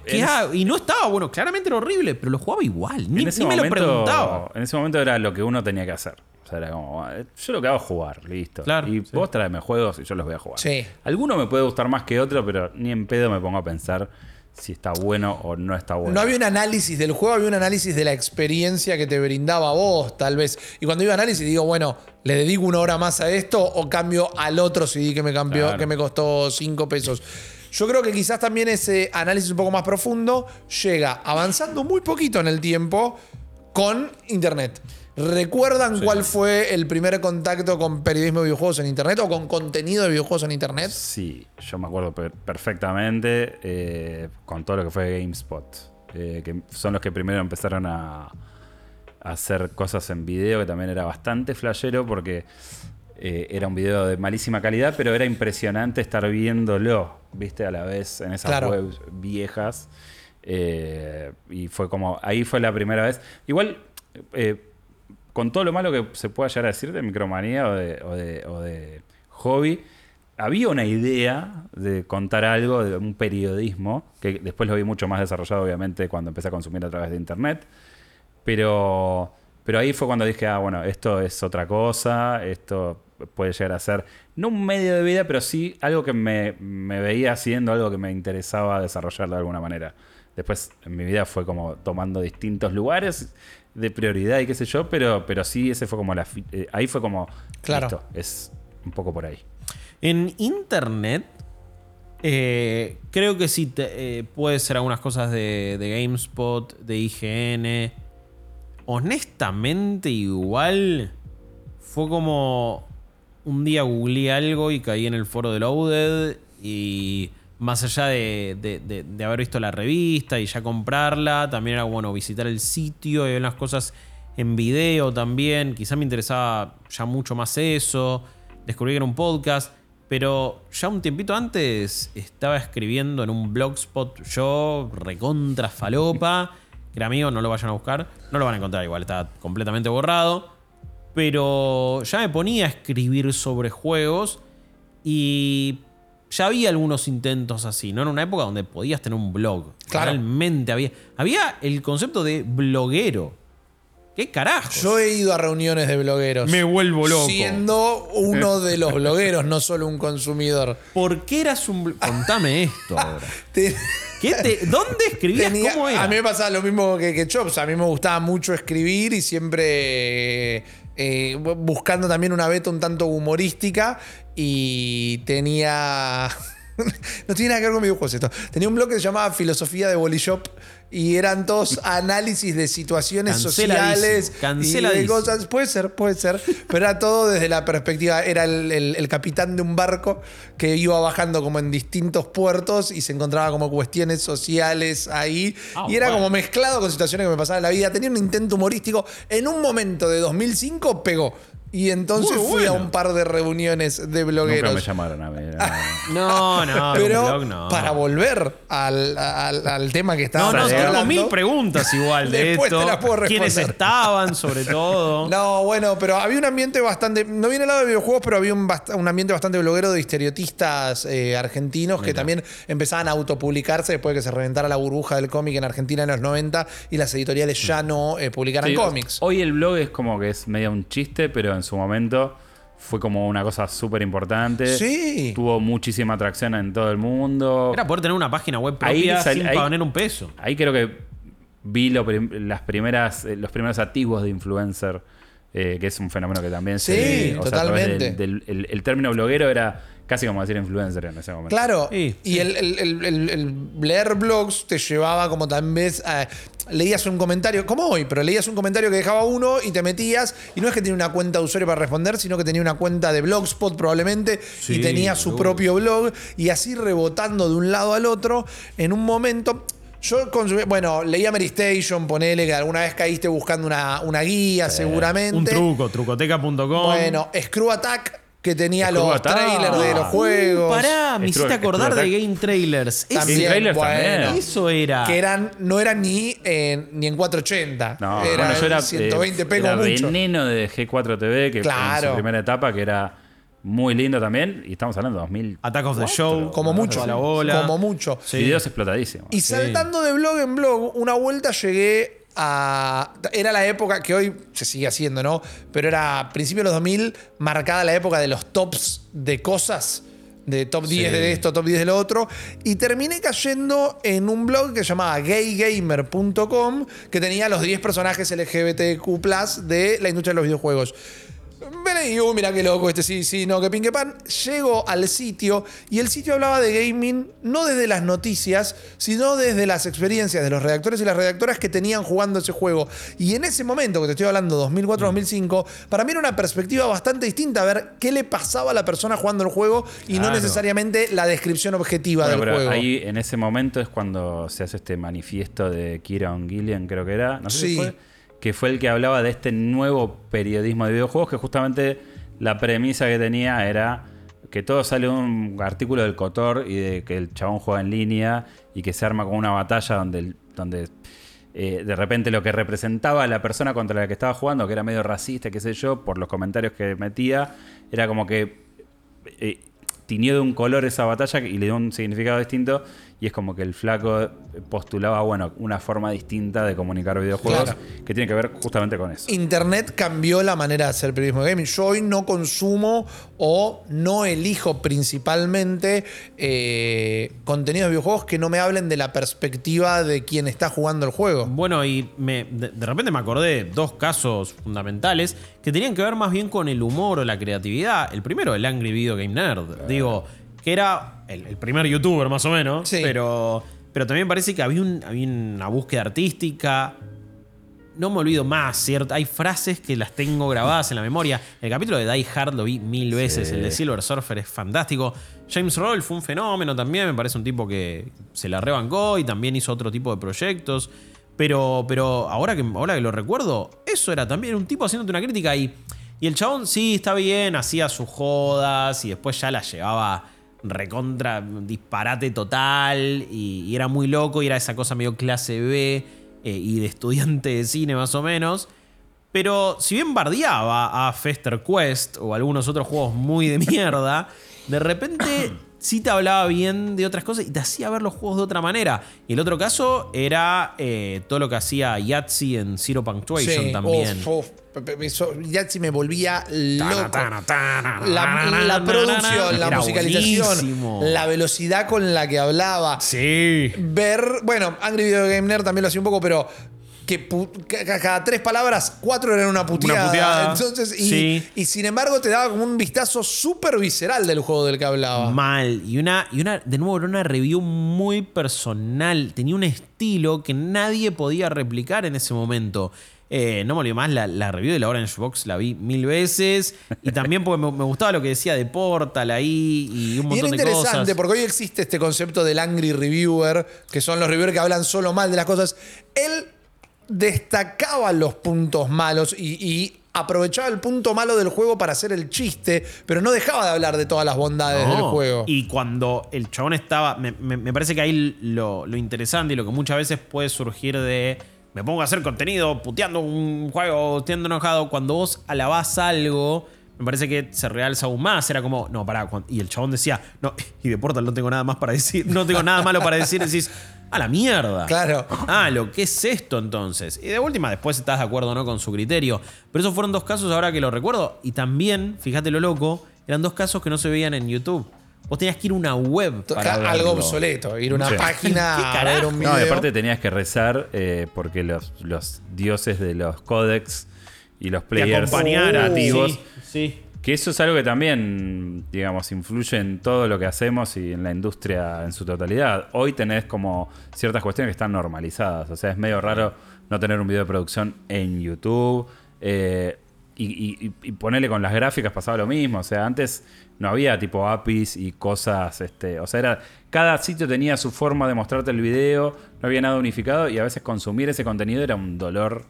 Y no estaba bueno, claramente era horrible, pero lo jugaba igual. Ni, me lo preguntaba. En ese momento era lo que uno tenía que hacer. O sea, era como, eh, yo lo que hago es jugar, listo. Claro, y sí. vos tráeme juegos y yo los voy a jugar. Sí. Alguno me puede gustar más que otro, pero ni en pedo me pongo a pensar si está bueno o no está bueno. No había un análisis del juego, había un análisis de la experiencia que te brindaba vos, tal vez. Y cuando digo análisis, digo, bueno, ¿le dedico una hora más a esto o cambio al otro CD que me cambió, Claro. que me costó 5 pesos? Yo creo que quizás también ese análisis un poco más profundo llega avanzando muy poquito en el tiempo con Internet. ¿Recuerdan cuál fue el primer contacto con periodismo de videojuegos en Internet o con contenido de videojuegos en Internet? Sí, yo me acuerdo per- perfectamente eh, con todo lo que fue GameSpot. eh, que son los que primero empezaron a, a hacer cosas en video, que también era bastante flashero porque eh, era un video de malísima calidad, pero era impresionante estar viéndolo, viste, a la vez en esas Claro. webs viejas. Eh, y fue como, ahí fue la primera vez. Igual, eh, con todo lo malo que se pueda llegar a decir de micromanía o de, o de- hobby, había una idea de contar algo, de un periodismo, que después lo vi mucho más desarrollado, obviamente, cuando empecé a consumir a través de internet. Pero, pero ahí fue cuando dije, ah, bueno, esto es otra cosa, esto puede llegar a ser, no un medio de vida, pero sí algo que me, me veía haciendo, algo que me interesaba desarrollar de alguna manera. Después en mi vida fue como tomando distintos lugares de prioridad y qué sé yo, pero, pero sí, ese fue como la... eh, ahí fue como... Claro. Listo, es un poco por ahí. En internet, eh, creo que sí te- eh, puede ser algunas cosas de, de GameSpot, de IGN. Honestamente, igual fue como un día googleé algo y caí en el foro de Loaded y más allá de, haber visto la revista y ya comprarla, también era bueno visitar el sitio y ver las cosas en video también. Quizá me interesaba ya mucho más eso. Descubrí que era un podcast. Pero ya un tiempito antes estaba escribiendo en un blogspot yo, recontra falopa. Que era amigo, no lo vayan a buscar. No lo van a encontrar igual, está completamente borrado. Pero ya me ponía a escribir sobre juegos y ya había algunos intentos así, ¿no? En una época donde podías tener un blog. Claro. Realmente había. Había el concepto de bloguero. ¿Qué carajo? Yo he ido a reuniones de blogueros. Me vuelvo loco. Siendo uno de los blogueros, no solo un consumidor. ¿Por qué eras un. Contame esto ahora. Te- ¿Qué te- ¿Dónde escribías? tenía- ¿Cómo era? a mí me pasaba lo mismo que, que Chops. A mí me gustaba mucho escribir y siempre eh, buscando también una beta un tanto humorística. Y tenía. No tiene nada que ver con videojuegos esto. Tenía un blog que se llamaba Filosofía de Bolishop y eran todos análisis de situaciones sociales y de cosas. Puede ser, puede ser. Pero era todo desde la perspectiva. Era el, el- el capitán de un barco que iba bajando como en distintos puertos y se encontraba como cuestiones sociales ahí. Ah, y era bueno. como mezclado con situaciones que me pasaban en la vida. Tenía un intento humorístico. En un momento de 2005 pegó. Y entonces Muy fui a un par de reuniones de Nunca blogueros. me llamaron a mí. no. No, no, Pero blog no. para volver al, al- al tema que No, estábamos no, tengo hablando. mil preguntas igual de Después te esto. las puedo ¿Quiénes responder. estaban, sobre todo? No, bueno, pero había un ambiente bastante. No viene al lado de videojuegos, pero había un, un ambiente bastante bloguero de historiotistas eh, argentinos que también empezaban a autopublicarse después de que se reventara la burbuja del cómic en Argentina en los 90 y las editoriales ya no eh, publicaran Sí, cómics. Hoy el blog es como que es medio un chiste, pero en su momento fue como una cosa súper importante. Sí. Tuvo muchísima atracción en todo el mundo. Era poder tener una página web Ahí propia sal- sin ahí- poner un peso. Ahí creo que vi lo prim- las primeras, eh, los primeros activos de influencer, eh, que es un fenómeno que también Sí, se... o sea, a través totalmente. del- del- el, el término bloguero era casi como decir influencer en ese momento. Claro, Sí, y El, el- el- el- el leer blogs te llevaba como tal vez a- leías un comentario, como hoy, pero leías un comentario que dejaba uno y te metías, y no es que tenía una cuenta de usuario para responder, sino que tenía una cuenta de Blogspot probablemente, y tenía su propio blog, y así rebotando de un lado al otro, en un momento... Yo consumí, bueno, leía Mary Station, ponele que alguna vez caíste buscando una, una guía, seguramente. Un truco, trucoteca.com. Bueno, Screw Attack, que tenía Screw los Attack. trailers de los Uh, juegos. Pará, me hiciste acordar de. Game Trailers. Ese- También, trailers bueno. también. Eso era. que eran, no eran ni en, ni en 480. No, era bueno, yo era, 120p eh, como era mucho. veneno de G4 TV, que fue en Claro. su primera etapa, que era muy lindo también. Y estamos hablando de 2000. Attack of the Show. Como mucho. A la bola. Como mucho. Sí. Videos explotadísimos. Y saltando de blog en blog, una vuelta llegué a. Era la época que hoy se sigue haciendo, ¿no? Pero era a principios de los 2000, marcada la época de los tops de cosas. De top 10 de esto, top 10 de lo otro. Y terminé cayendo en un blog que se llamaba gaygamer.com, que tenía los 10 personajes LGBTQ de la industria de los videojuegos. Leí, uy, mira qué loco, este sí, sí, no, que pinque pan. Llego al sitio y el sitio hablaba de gaming no desde las noticias, sino desde las experiencias de los redactores y las redactoras que tenían jugando ese juego. Y en ese momento, que te estoy hablando, 2004-2005, para mí era una perspectiva bastante distinta a ver qué le pasaba a la persona jugando el juego y no necesariamente la descripción objetiva Bueno, del pero juego. ahí en ese momento es cuando se hace este manifiesto de Kieron Gillian, creo que era, no sé si Sí. fue, que fue el que hablaba de este nuevo periodismo de videojuegos, que justamente la premisa que tenía era que todo sale un artículo del Cotor y de que el chabón juega en línea y que se arma con una batalla donde, donde eh, de repente lo que representaba a la persona contra la que estaba jugando, que era medio racista, qué sé yo, por los comentarios que metía, era como que eh, tiñó de un color esa batalla y le dio un significado distinto. Y es como que el flaco postulaba, bueno, una forma distinta de comunicar videojuegos Claro. que tiene que ver justamente con eso. Internet cambió la manera de hacer periodismo de gaming. Yo hoy no consumo o no elijo principalmente eh, contenidos de videojuegos que no me hablen de la perspectiva de quien está jugando el juego. Bueno, y me, de, de repente me acordé de dos casos fundamentales que tenían que ver más bien con el humor o la creatividad. El primero, el Angry Video Game Nerd. Digo, que era el, el primer youtuber más o menos, Sí. pero, pero también parece que había, un- había una búsqueda artística. No me olvido más, ¿cierto? Hay frases que las tengo grabadas en la memoria. El capítulo de Die Hard lo vi mil veces. Sí. El de Silver Surfer es fantástico. James Roll fue un fenómeno también. Me parece un tipo que se la rebancó y también hizo otro tipo de proyectos. Pero, pero ahora, que, ahora que lo recuerdo, eso era también un tipo haciéndote una crítica y, y el chabón sí está bien, hacía sus jodas y después ya la llevaba recontra disparate total y, era muy loco y era esa cosa medio clase B eh, y de estudiante de cine más o menos. Pero si bien bardeaba a Fester Quest o algunos otros juegos muy de mierda, de repente sí te hablaba bien de otras cosas y te hacía ver los juegos de otra manera. Y el otro caso era eh, todo lo que hacía Yahtzee en Zero Punctuation Sí, también. uf, uf, pe- pe- eso ya si me volvía loco. Tana, tana, La, tana, la producción, la musicalización, la velocidad con la que hablaba. Sí. Ver, bueno, Angry Video Game Nerd también lo hacía un poco, pero que cada tres palabras, cuatro eran una puteada. puteada. Entonces, y, Sí. y sin embargo te daba como un vistazo súper visceral del juego del que hablaba. Mal. Y una, y una, de nuevo, era una review muy personal. Tenía un estilo que nadie podía replicar en ese momento. Eh, no me olvido más, la, la review de la Orange Box la vi mil veces. Y también porque me, me gustaba lo que decía de Portal ahí y un Y montón era de interesante cosas. porque hoy existe este concepto del angry reviewer, que son los reviewers que hablan solo mal de las cosas. Él destacaba los puntos malos y, y aprovechaba el punto malo del juego para hacer el chiste, pero no dejaba de hablar de todas las bondades del juego. Y cuando el chabón estaba. Me, me- me parece que ahí lo, lo interesante y lo que muchas veces puede surgir de. Me pongo a hacer contenido puteando un juego, estando enojado. Cuando vos alabás algo, me parece que se realza aún más. Era como, no, pará. Y el chabón decía, no, y de Portal no tengo nada más para decir. No tengo nada malo para decir. Decís, a la mierda. Claro. Ah, lo que es esto entonces. Y de última, después estás de acuerdo o no con su criterio. Pero esos fueron dos casos ahora que lo recuerdo. Y también, fíjate lo loco, eran dos casos que no se veían en YouTube. vos tenías que ir a una web para Algo verlo. obsoleto, ir a una Sí. ¿Qué página a ver carajo? un video. No, y aparte tenías que rezar eh, porque los, los dioses de los códex y los Te players nativos. sí, sí. Que eso es algo que también, digamos, influye en todo lo que hacemos y en la industria en su totalidad. Hoy tenés como ciertas cuestiones que están normalizadas. O sea, es medio raro no tener un video de producción en YouTube. eh, y, y- y ponerle con las gráficas pasaba lo mismo. O sea, antes no había tipo APIs y cosas. Este, o sea, era, cada sitio tenía su forma de mostrarte el video. No había nada unificado. Y a veces consumir ese contenido era un dolor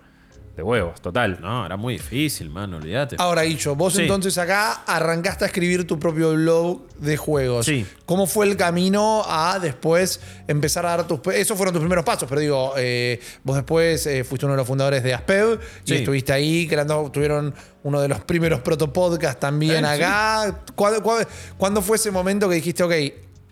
de huevos, total. No, era muy difícil, man, olvídate. Ahora, Icho, vos Sí. entonces acá arrancaste a escribir tu propio blog de juegos. Sí. ¿Cómo fue el camino a después empezar a dar tus... Esos fueron tus primeros pasos, pero digo, eh, vos después eh, fuiste uno de los fundadores de Aspev y Sí. estuviste ahí, creando, tuvieron uno de los primeros protopodcasts también Eh, sí. acá. ¿Cuándo, cuándo- cuándo fue ese momento que dijiste, ok,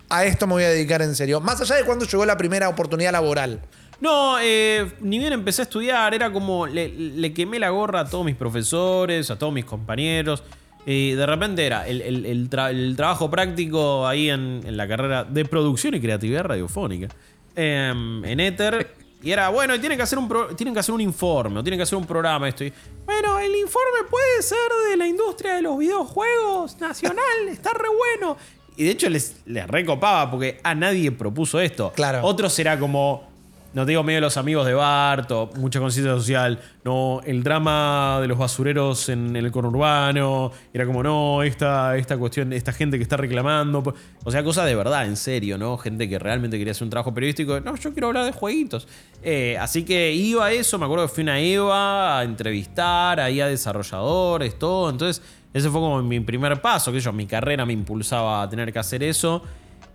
a esto me voy a dedicar en serio? Más allá de cuándo llegó la primera oportunidad laboral. No, eh, ni bien empecé a estudiar, era como le, le quemé la gorra a todos mis profesores, a todos mis compañeros. Y de repente era el, el- el tra- el trabajo práctico ahí en, en la carrera de producción y creatividad radiofónica em, en Ether. Y era, bueno, y tienen que hacer un pro- tienen que hacer un informe, o tienen que hacer un programa esto. Y, bueno, el informe puede ser de la industria de los videojuegos nacional, está re bueno. Y de hecho les, les recopaba porque a nadie propuso esto. Claro. Otros era como, no digo medio los amigos de Barto, mucha conciencia social, no, el drama de los basureros en, el conurbano, era como, no, esta, esta cuestión, esta gente que está reclamando, o sea, cosas de verdad, en serio, ¿no? Gente que realmente quería hacer un trabajo periodístico, no, yo quiero hablar de jueguitos. Eh, así que iba a eso, me acuerdo que fui una EVA a entrevistar ahí a desarrolladores, todo, entonces ese fue como mi primer paso, que yo, mi carrera me impulsaba a tener que hacer eso.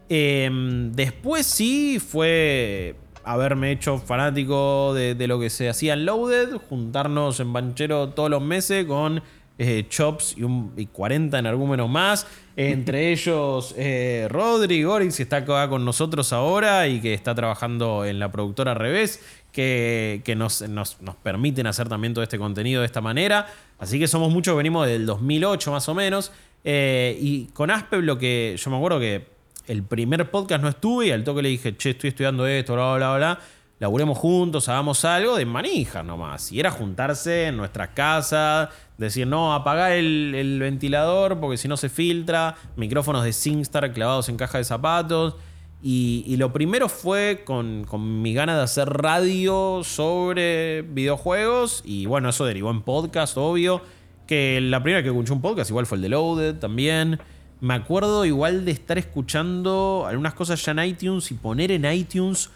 Em, después sí fue haberme hecho fanático de, de lo que se hacía en Loaded, juntarnos en Banchero todos los meses con eh, Chops y, un, y 40 energúmenos más. Entre ellos eh, Rodri Gorix, que está acá con nosotros ahora y que está trabajando en la productora Revés, que, que nos, nos, nos permiten hacer también todo este contenido de esta manera. Así que somos muchos, venimos del 2008 más o menos. Eh, y con Aspev lo que yo me acuerdo que el primer podcast no estuve y al toque le dije, che, estoy estudiando esto, bla, bla, bla, laburemos juntos, hagamos algo de manija nomás. Y era juntarse en nuestras casas, decir, no, apagar el, ventilador porque si no se filtra, micrófonos de SingStar clavados en caja de zapatos. Y, y lo primero fue con, con mi gana de hacer radio sobre videojuegos. Y bueno, eso derivó en podcast, obvio. Que la primera que escuché un podcast igual fue el de Loaded también. Me acuerdo igual de estar escuchando algunas cosas ya en iTunes y poner en iTunes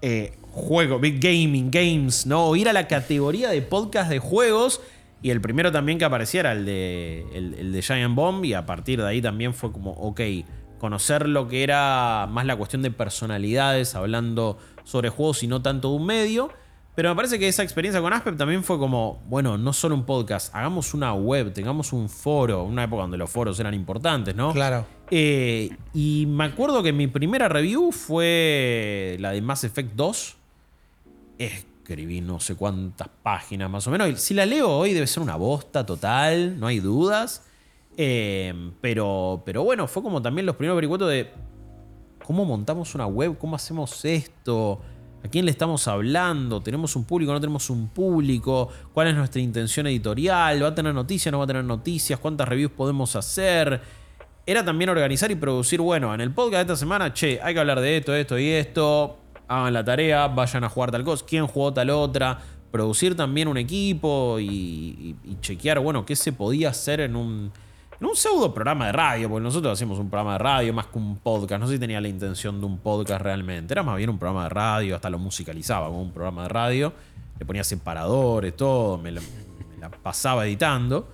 eh, juego, big gaming, games, ¿no? O ir a la categoría de podcast de juegos. Y el primero también que apareciera, el de, el, el de Giant Bomb. Y a partir de ahí también fue como, ok, conocer lo que era más la cuestión de personalidades, hablando sobre juegos y no tanto de un medio. Pero me parece que esa experiencia con Aspep también fue como, bueno, no solo un podcast, hagamos una web, tengamos un foro, una época donde los foros eran importantes, ¿no? Claro. Eh, y me acuerdo que mi primera review fue la de Mass Effect 2. Escribí no sé cuántas páginas más o menos. Y si la leo hoy debe ser una bosta total, no hay dudas. Eh, pero, pero bueno, fue como también los primeros vericuetos de cómo montamos una web, cómo hacemos esto, a quién le estamos hablando, tenemos un público, no tenemos un público, cuál es nuestra intención editorial, va a tener noticias, no va a tener noticias, cuántas reviews podemos hacer. Era también organizar y producir, bueno, en el podcast de esta semana, che, hay que hablar de esto, esto y esto, hagan la tarea, vayan a jugar tal cosa, quién jugó tal otra, producir también un equipo y, y- y chequear, bueno, qué se podía hacer en un, en un pseudo programa de radio, porque nosotros hacíamos un programa de radio más que un podcast. No sé si tenía la intención de un podcast realmente. Era más bien un programa de radio, hasta lo musicalizaba como un programa de radio. Le ponía separadores, todo, me la, me la pasaba editando.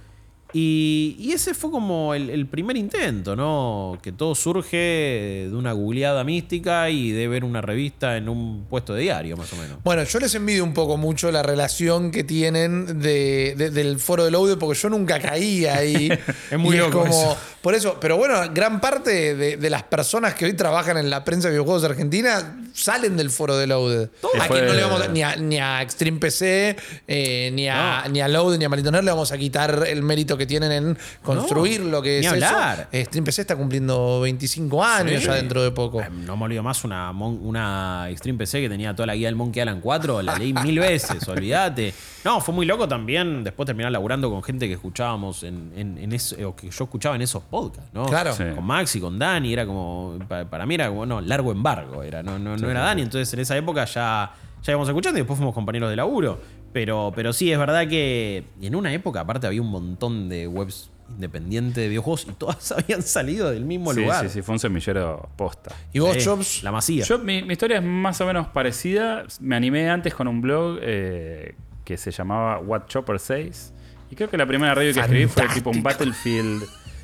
Y, y ese fue como el, el primer intento, ¿no? Que todo surge de una googleada mística y de ver una revista en un puesto de diario, más o menos. Bueno, yo les envidio un poco mucho la relación que tienen de- de- del foro del audio, porque yo nunca caí ahí. Es muy Y loco como, eso. Por eso, pero bueno, gran parte de, de las personas que hoy trabajan en la prensa de videojuegos de Argentina salen del foro de Loaded. Sí, a fue- quien no le vamos a- ni, a, ni a Extreme PC, eh, ni, a, No. ni a Loaded, ni a Malito Nerd le vamos a quitar el mérito que tienen en construir lo que ni es hablar. eso. Stream PC está cumpliendo 25 años Sí. ya dentro de poco. No me olvido más una, mon- una Extreme PC que tenía toda la guía del Monkey Island 4, la leí mil veces, olvídate. No, fue muy loco también después terminar laburando con gente que escuchábamos en, en, en eso, o que yo escuchaba en esos podcasts, ¿no? Claro. Sí. Con Maxi, con Dani, era como, pa- para, mí era como, no, largo embargo, era, no, no, no era Dani, entonces en esa época ya, ya íbamos escuchando y después fuimos compañeros de laburo. Pero, pero sí, es verdad que en una época aparte había un montón de webs independientes de videojuegos y todas habían salido del mismo Sí, lugar. sí, sí, fue un semillero posta. Y vos, Sí, Chops, La masía. Yo, mi, mi historia es más o menos parecida. Me animé antes con un blog eh, que se llamaba What Chopper 6. Y creo que la primera review que escribí fue tipo un Battlefield.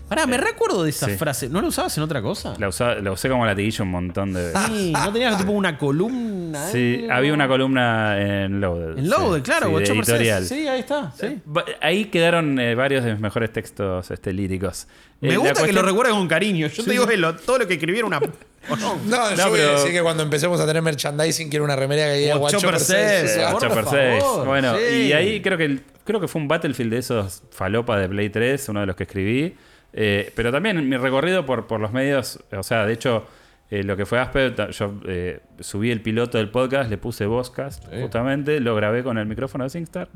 Pará, me recuerdo de esa sí. frase. ¿No la usabas en otra cosa? La, usaba- la usé como latiguillo un montón de veces. Sí, ¿no tenías tipo una columna? Sí, eh? había una columna en Loaded. En Loaded, sí, claro, sí, de editorial. Sí, ahí está. sí. Ba- Ahí quedaron eh, varios de mis mejores textos este, líricos. Eh, Me la gusta que cuestión- lo recuerdes con cariño. Yo te digo que lo- todo lo que escribí era una. No, yo No, voy a pero- decir que cuando empecemos a tener merchandising quiero una remera que diga. Por Chopper favor, 6. Bueno, sí. y ahí creo que creo que fue un Battlefield de esos falopa de Play 3, uno de los que escribí. Eh, pero también mi recorrido por, por los medios, o sea, de hecho, eh, lo que fue Asper, yo eh, subí el piloto del podcast, le puse Vozcast, justamente, lo grabé con el micrófono de SingStar.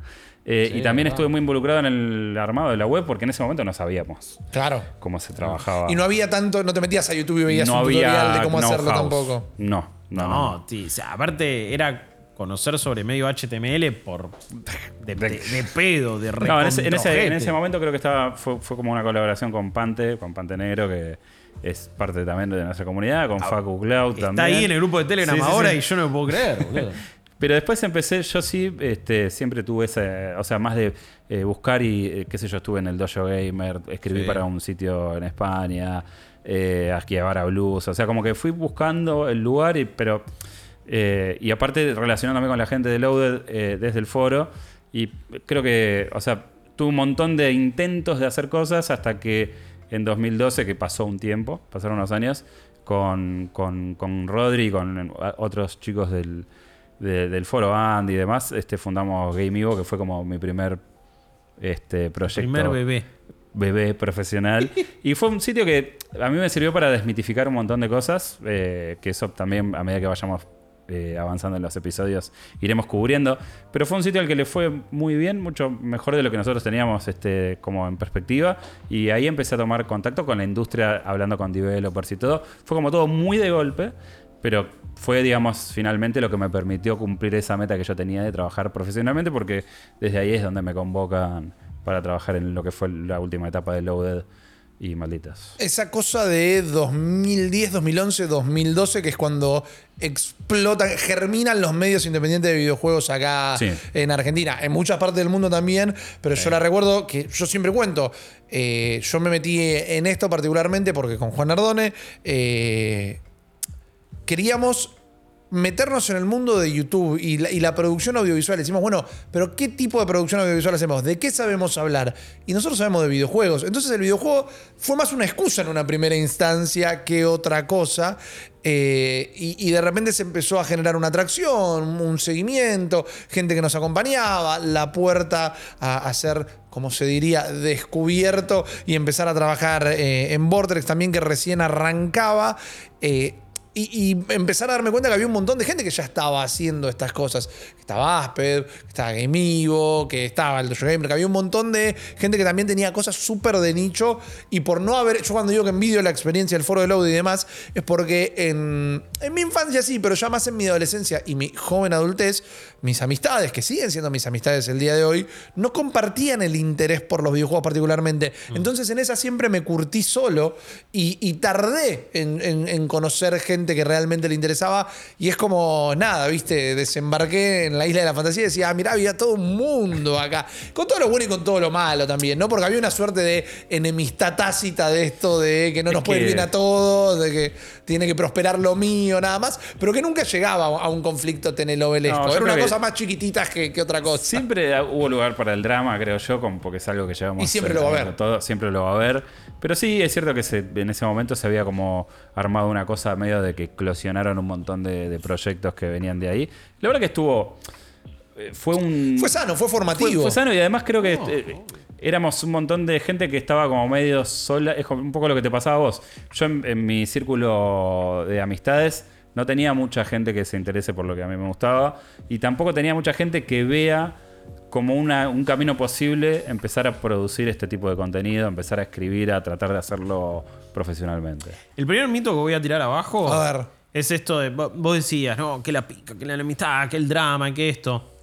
Eh, Sí, y también estuve muy involucrado en el armado de la web, porque en ese momento no sabíamos Claro. cómo se trabajaba. Y no había tanto, no te metías a YouTube y veías No un tutorial había de cómo hacerlo know-hows. tampoco. No, no, no. No, sí, o sea, aparte era conocer sobre medio HTML por. de, de- de pedo, de No, en ese, en, ese, en recontrojete. ese momento creo que estaba fue, fue como una colaboración con Pante, con Pante Negro, que es parte también de nuestra comunidad, con Facu Cloud Ah, Está también. ahí en el grupo de Telegram Sí, ahora sí. y yo no me puedo creer, boludo. Pero después empecé, yo sí, este, siempre tuve ese, o sea, más de eh, buscar y, eh, qué sé yo, estuve en el Dojo Gamer, escribí Sí. para un sitio en España, eh, Akihabara Blues, o sea, como que fui buscando el lugar, y, pero, eh, y aparte relacionándome con la gente de Loaded eh, desde el foro, y creo que, o sea, tuve un montón de intentos de hacer cosas hasta que en 2012, que pasó un tiempo, pasaron unos años, con, con, con Rodri y con otros chicos del, de- del foro Andy y demás, este, fundamos Game Evo, que fue como mi primer este, proyecto. Primer bebé. bebé profesional. y fue un sitio que a mí me sirvió para desmitificar un montón de cosas, eh, que eso también a medida que vayamos eh, avanzando en los episodios iremos cubriendo. Pero fue un sitio al que le fue muy bien, mucho mejor de lo que nosotros teníamos este, como en perspectiva. Y ahí empecé a tomar contacto con la industria, hablando con developers y todo. Fue como todo muy de golpe. Pero fue, digamos, finalmente lo que me permitió cumplir esa meta que yo tenía de trabajar profesionalmente, porque desde ahí es donde me convocan para trabajar en lo que fue la última etapa de Loaded y Malditas. Esa cosa de 2010, 2011, 2012, que es cuando explotan, germinan los medios independientes de videojuegos acá Sí. en Argentina. En muchas partes del mundo también, pero yo la recuerdo que yo siempre cuento. eh, yo me metí en esto particularmente porque con Juan Nardone eh, queríamos meternos en el mundo de YouTube y la, producción audiovisual. Decimos, bueno, pero ¿qué tipo de producción audiovisual hacemos? ¿De qué sabemos hablar? Y nosotros sabemos de videojuegos. Entonces el videojuego fue más una excusa en una primera instancia que otra cosa. Eh, y, y de repente se empezó a generar una atracción, un seguimiento, gente que nos acompañaba, la puerta a, a ser, como se diría, descubierto y empezar a trabajar eh, en Vortex también que recién arrancaba. Eh, y, y empezar a darme cuenta que había un montón de gente que ya estaba haciendo estas cosas. Que estaba Asped, que estaba Gameivo, que estaba el Dojo Gamer, que había un montón de gente que también tenía cosas súper de nicho. Y por no haber. Yo cuando digo que envidio la experiencia del foro de Load y demás, es porque en, en mi infancia sí, pero ya más en mi adolescencia y mi joven adultez, mis amistades, que siguen siendo mis amistades el día de hoy, no compartían el interés por los videojuegos particularmente. Entonces en esa siempre me curtí solo y, y tardé en, en- en conocer gente que realmente le interesaba. Y es como nada, ¿viste? Desembarqué en la isla de la fantasía y decía, ah, mirá, había todo un mundo acá. Con todo lo bueno y con todo lo malo también, ¿no? Porque había una suerte de enemistad tácita de esto, de que no Es nos puede ir bien a todos, de que tiene que prosperar lo mío, nada más, pero que nunca llegaba a un conflicto tenelovelesco. No, Era una cosa más chiquitita que, que otra cosa. Siempre hubo lugar para el drama, creo yo, porque es algo que llevamos. Y siempre lo va a haber. Todo, siempre lo va a haber. Pero sí, es cierto que se- en ese momento se había como armado una cosa medio de que eclosionaron un montón de, de proyectos que venían de ahí. La verdad que estuvo. eh, Fue un. Fue sano, fue formativo. fue sano y además creo que eh, éramos un montón de gente que estaba como medio sola. Es un poco lo que te pasaba a vos. Yo en, en mi círculo de amistades no tenía mucha gente que se interese por lo que a mí me gustaba. Y tampoco tenía mucha gente que vea como una- un camino posible empezar a producir este tipo de contenido, empezar a escribir, a tratar de hacerlo profesionalmente. El primer mito que voy a tirar abajo A ver. es esto de. vo- Vos decías, ¿no? Que la pica, que la enemistad, que el drama, que esto.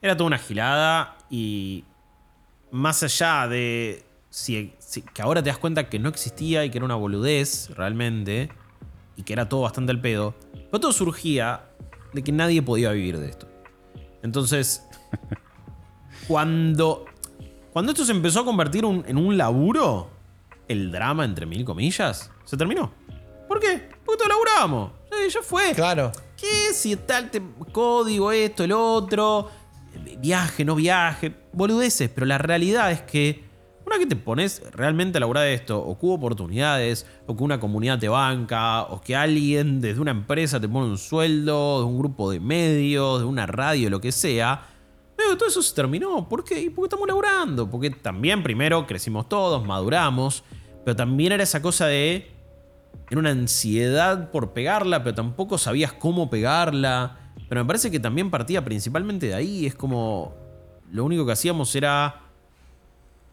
Era toda una gilada y. Más allá de. Si, si- que ahora te das cuenta que no existía y que era una boludez realmente. Y que era todo bastante al pedo. Pero todo surgía de que nadie podía vivir de esto. Entonces. cuando. Cuando esto se empezó a convertir un- en un laburo, el drama, entre mil comillas, se terminó. ¿Por qué? Porque todos laburábamos. Sí, ya fue. Claro. ¿Qué? Si tal te- código, esto, el otro, viaje, no viaje, boludeces. Pero la realidad es que una que te pones realmente a laburar de esto, o que hubo oportunidades, o que una comunidad te banca, o que alguien desde una empresa te pone un sueldo, de un grupo de medios, de una radio, lo que sea. Todo eso se terminó. ¿Por qué? Y porque estamos laburando. Porque también primero crecimos todos, maduramos. Pero también era esa cosa de era una ansiedad por pegarla, pero tampoco sabías cómo pegarla. Pero me parece que también partía principalmente de ahí. Es como. Lo único que hacíamos era.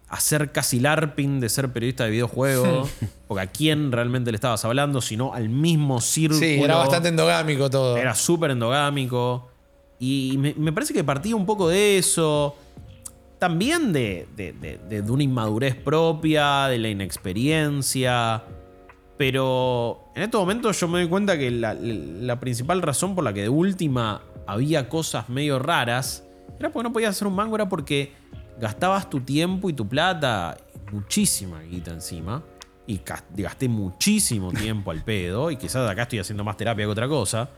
Hacer casi LARPing de ser periodista de videojuegos. porque a quién realmente le estabas hablando, sino al mismo círculo. Sí, era bastante endogámico todo. Era súper endogámico. Y me, me parece que partía un poco de eso. También de, de- de- de- de una inmadurez propia, de la inexperiencia. Pero en estos momentos yo me doy cuenta que la, la principal razón por la que de última había cosas medio raras era porque no podías hacer un mango, era porque gastabas tu tiempo y tu plata, muchísima guita encima, y gas- gasté muchísimo tiempo al pedo, y quizás acá estoy haciendo más terapia que otra cosa,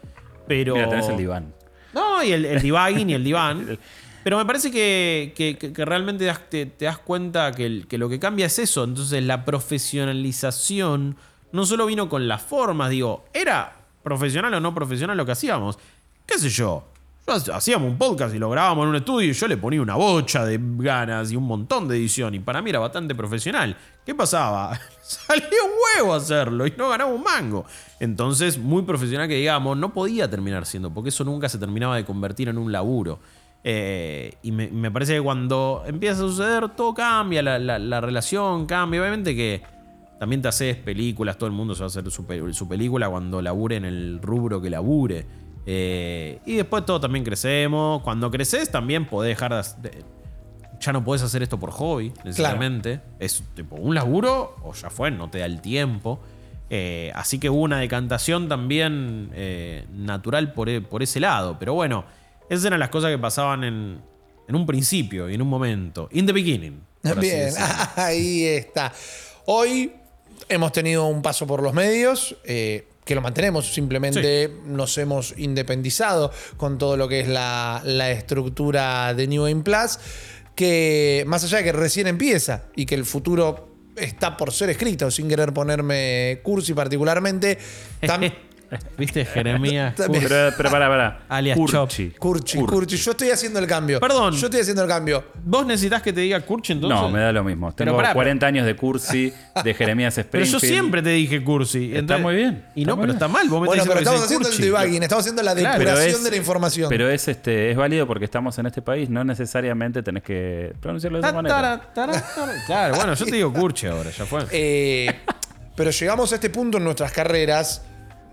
pero... Mira, tenés el diván. No, y el, el debugging y el diván. Pero me parece que, que- realmente te, das cuenta que, lo que cambia es eso. Entonces la profesionalización no solo vino con las formas, digo, era profesional o no profesional lo que hacíamos. ¿Qué sé yo? Yo ha- Hacíamos un podcast y lo grabábamos en un estudio y yo le ponía una bocha de ganas y un montón de edición y para mí era bastante profesional. ¿Qué pasaba? Salía un huevo hacerlo y no ganaba un mango. Entonces, muy profesional que digamos, no podía terminar siendo, porque eso nunca se terminaba de convertir en un laburo. Eh, y me, me parece que cuando empieza a suceder, todo cambia, la, la- la relación cambia. Obviamente que también te haces películas, todo el mundo se va a hacer su, pe- su película cuando labure en el rubro que labure. Eh, y después todos también crecemos. Cuando creces también podés dejar de, ya no podés hacer esto por hobby, necesariamente. Es tipo un laburo o ya fue, no te da el tiempo. Eh, así que hubo una decantación también natural por, por ese lado. Pero bueno, esas eran las cosas que pasaban en, en un principio y en un momento. In the beginning. Bien, ahí está. Hoy hemos tenido un paso por los medios. eh, que lo mantenemos, simplemente nos hemos independizado con todo lo que es la, la estructura de New Game Plus, que más allá de que recién empieza y que el futuro está por ser escrito, sin querer ponerme cursi particularmente, tam- ¿Viste, Jeremías? También. Pero, pero pará, pará. Alias Curchi. curchi, curchi, yo estoy haciendo el cambio. Perdón. Yo estoy haciendo el cambio. ¿Vos necesitas que te diga Curchi entonces? No, me da lo mismo. Pero Tengo pará, 40 años de cursi, de Jeremías Pero Springfield. yo siempre te dije Cursi. Está muy bien, Y no, pero bien. está mal. Vos me Bueno, estás pero estamos haciendo el debugging, estamos haciendo la depuración Pero es- de la información. Pero es este es válido porque estamos en este país, no necesariamente tenés que pronunciarlo de esa manera. tara, tara, tara. Claro, bueno, yo te digo Curchi ahora, ya fue. Eh, pero llegamos a este punto en nuestras carreras.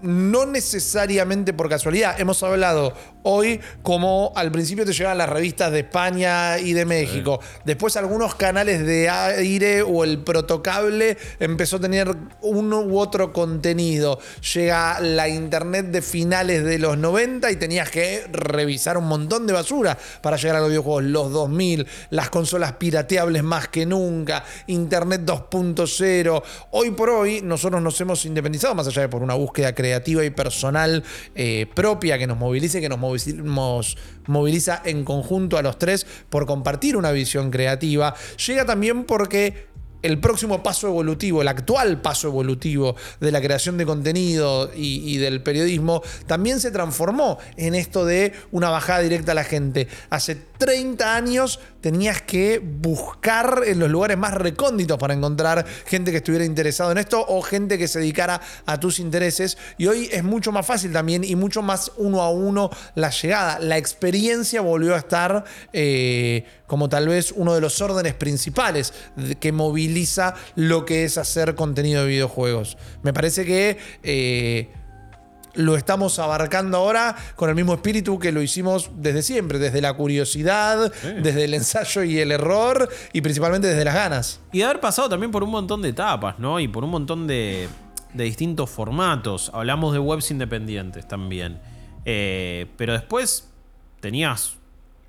No necesariamente por casualidad. Hemos hablado hoy como al principio te llegaban las revistas de España y de México. Después algunos canales de aire o el protocable empezó a tener uno u otro contenido. Llega la internet de finales de los 90 y tenías que revisar un montón de basura para llegar a los videojuegos. Los 2000, las consolas pirateables más que nunca, internet 2.0. Hoy por hoy nosotros nos hemos independizado, más allá de por una búsqueda creativa y personal eh, propia que nos movilice, que nos moviliza, nos moviliza en conjunto a los tres por compartir una visión creativa. Llega también porque el próximo paso evolutivo, el actual paso evolutivo de la creación de contenido y, del periodismo, también se transformó en esto de una bajada directa a la gente. Hace 30 años tenías que buscar en los lugares más recónditos para encontrar gente que estuviera interesado en esto o gente que se dedicara a tus intereses. Y hoy es mucho más fácil también y mucho más uno a uno la llegada. La experiencia volvió a estar eh, como tal vez uno de los órdenes principales que moviliza lo que es hacer contenido de videojuegos. Me parece que... Eh, lo estamos abarcando ahora con el mismo espíritu que lo hicimos desde siempre, desde la curiosidad, desde el ensayo y el error y principalmente desde las ganas. Y de haber pasado también por un montón de etapas, ¿no? Y por un montón de, de distintos formatos. Hablamos de webs independientes también. Eh, pero después tenías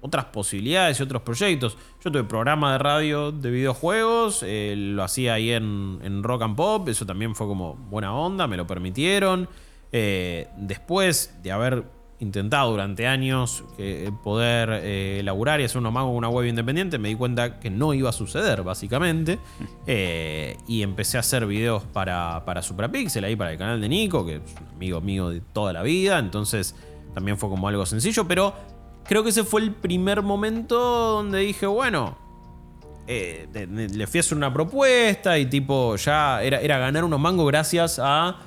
otras posibilidades y otros proyectos. Yo tuve programa de radio de videojuegos, eh, lo hacía ahí en, en Rock and Pop, eso también fue como buena onda, me lo permitieron. Eh, después de haber intentado durante años eh, poder eh, laburar y hacer unos magos con una web independiente, me di cuenta que no iba a suceder, básicamente. Eh, y empecé a hacer videos para, para Suprapixel, ahí para el canal de Nico, que es un amigo mío de toda la vida. Entonces también fue como algo sencillo, pero creo que ese fue el primer momento donde dije, bueno, eh, le fui a hacer una propuesta y tipo, ya era, era ganar unos mangos gracias a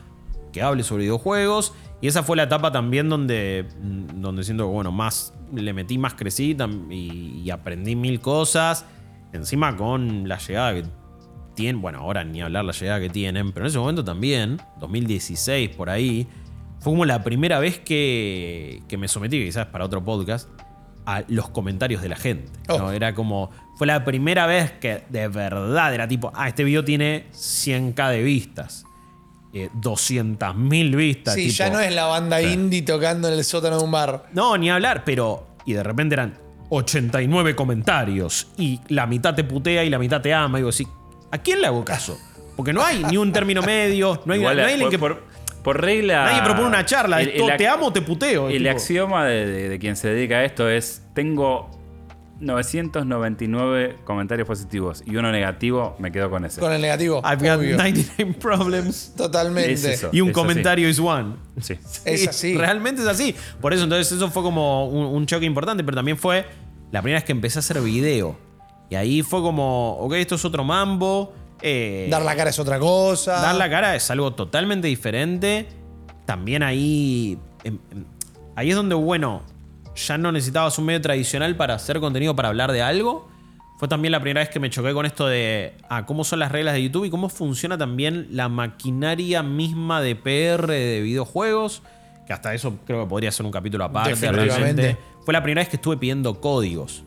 que hable sobre videojuegos. Y esa fue la etapa también donde, mm, donde siento que, bueno, más le metí, más crecí y aprendí mil cosas. Encima con la llegada que tienen, bueno, ahora ni hablar la llegada que tienen, pero en ese momento también, 2016 por ahí, fue como la primera vez que, que me sometí, quizás para otro podcast, a los comentarios de la gente. ¿no? Oh. Era como, fue la primera vez que de verdad era tipo, ah, este video tiene 100k de vistas. Eh, 200.000 vistas. Sí, tipo, ya no es la banda indie tocando en el sótano de un bar. no, ni hablar, pero. Y de repente eran 89 comentarios. Y la mitad te putea y la mitad te ama. Y digo, así, ¿a quién le hago caso? Porque no hay ni un término medio, no hay, Igual, no hay alguien por, que. por- por regla. nadie propone una charla. el- es el te amo o te puteo. El tipo. axioma de, de- de quien se dedica a esto es: tengo 999 comentarios positivos y uno negativo, me quedo con ese. Con el negativo. I've got obvio. 99 problems. Totalmente. Es eso. Y un Es así. comentario is one. Sí. Es Sí, así. Realmente es así. Por eso, entonces, eso fue como un, un choque importante, pero también fue la primera vez que empecé a hacer video. Y ahí fue como, ok, esto es otro mambo. Eh, Dar la cara es otra cosa. Dar la cara es algo totalmente diferente. También ahí. em, em, ahí es donde, bueno, ya no necesitabas un medio tradicional para hacer contenido para hablar de algo. Fue también la primera vez que me choqué con esto de ah, cómo son las reglas de YouTube y cómo funciona también la maquinaria misma de PR de videojuegos. Que hasta eso creo que podría ser un capítulo aparte. Definitivamente. realmente. Fue la primera vez que estuve pidiendo códigos.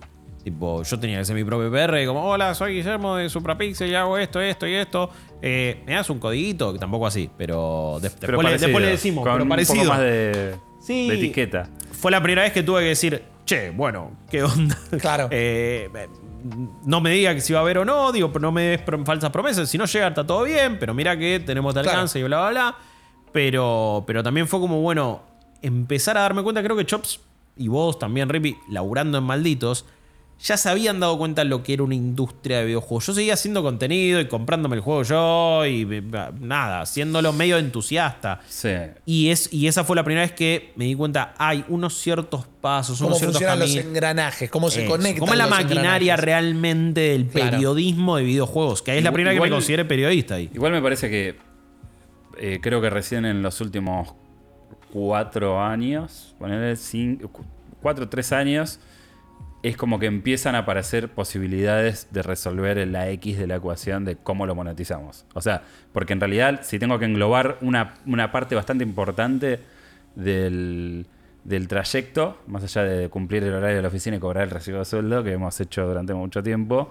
Tipo, yo tenía que hacer mi propio PR, y como, hola, soy Guillermo de Suprapixel y hago esto, esto y esto. Eh, ¿Me das un codiguito? Que tampoco así, pero, de- Pero después, le, después le decimos, con pero un parecido. poco más de, Sí. de etiqueta. Fue la primera vez que tuve que decir, che, bueno, ¿qué onda? Claro. Eh, no me diga que si va a haber o no, digo, no me des falsas promesas. Si no llega, está todo bien, pero mira que tenemos de Claro. alcance y bla, bla, bla. Pero, pero también fue como, bueno, empezar a darme cuenta, creo que Chops y vos también, Rippy, laburando en Malditos, ya se habían dado cuenta lo que era una industria de videojuegos. Yo seguía haciendo contenido y comprándome el juego yo y eh, nada, haciéndolo medio entusiasta. Sí. Y, es, y esa fue la primera vez que me di cuenta, hay unos ciertos pasos, Cómo unos ciertos funcionan los engranajes, cómo se Eso. conectan. ¿Cómo es la los maquinaria engranajes. realmente del Claro. periodismo de videojuegos? Que ahí es la Igual- primera que me consideré periodista ahí. Igual me parece que eh, creo que recién en los últimos cuatro años, ponerle cinco, cu- cuatro o tres años, es como que empiezan a aparecer posibilidades de resolver la X de la ecuación de cómo lo monetizamos. O sea, porque en realidad, si tengo que englobar una, una parte bastante importante del, del trayecto, más allá de cumplir el horario de la oficina y cobrar el recibo de sueldo, que hemos hecho durante mucho tiempo,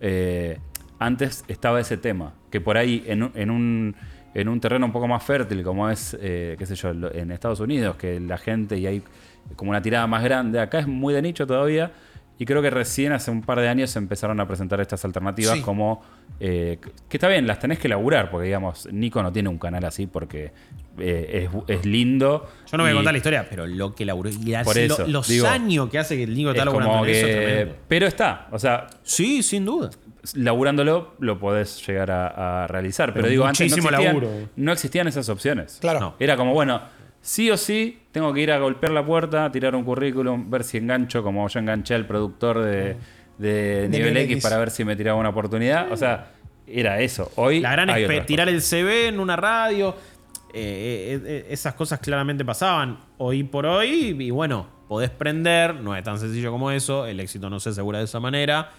eh, antes estaba ese tema, que por ahí en, un- en un, en un terreno un poco más fértil, como es, eh, qué sé yo, en Estados Unidos, que la gente y hay como una tirada más grande, acá es muy de nicho todavía, Y creo que recién hace un par de años se empezaron a presentar estas alternativas Sí. como. eh, que está bien, las tenés que laburar, porque digamos, Nico no tiene un canal así porque eh, es, es lindo. Yo no voy a contar la historia, pero lo que laburó. Y así Por lo- eso, los digo, años que hace que el Nico es está laburando eso es que- tremendo. Pero está, o sea, Sí, sin duda. laburándolo lo podés llegar a, a realizar. Pero, Pero digo, antes no muchísimo existían, laburo. no existían esas opciones. Claro. No. Era como, bueno, sí o sí, tengo que ir a golpear la puerta, tirar un currículum, ver si engancho, como yo enganché al productor de, de Nivel X, X. para ver si me tiraba una oportunidad. O sea, era eso. Hoy La gran es tirar el CV en una radio. eh, eh, eh, esas cosas claramente pasaban hoy por hoy. Y bueno, podés prender, no es tan sencillo como eso. El éxito no se asegura de esa manera.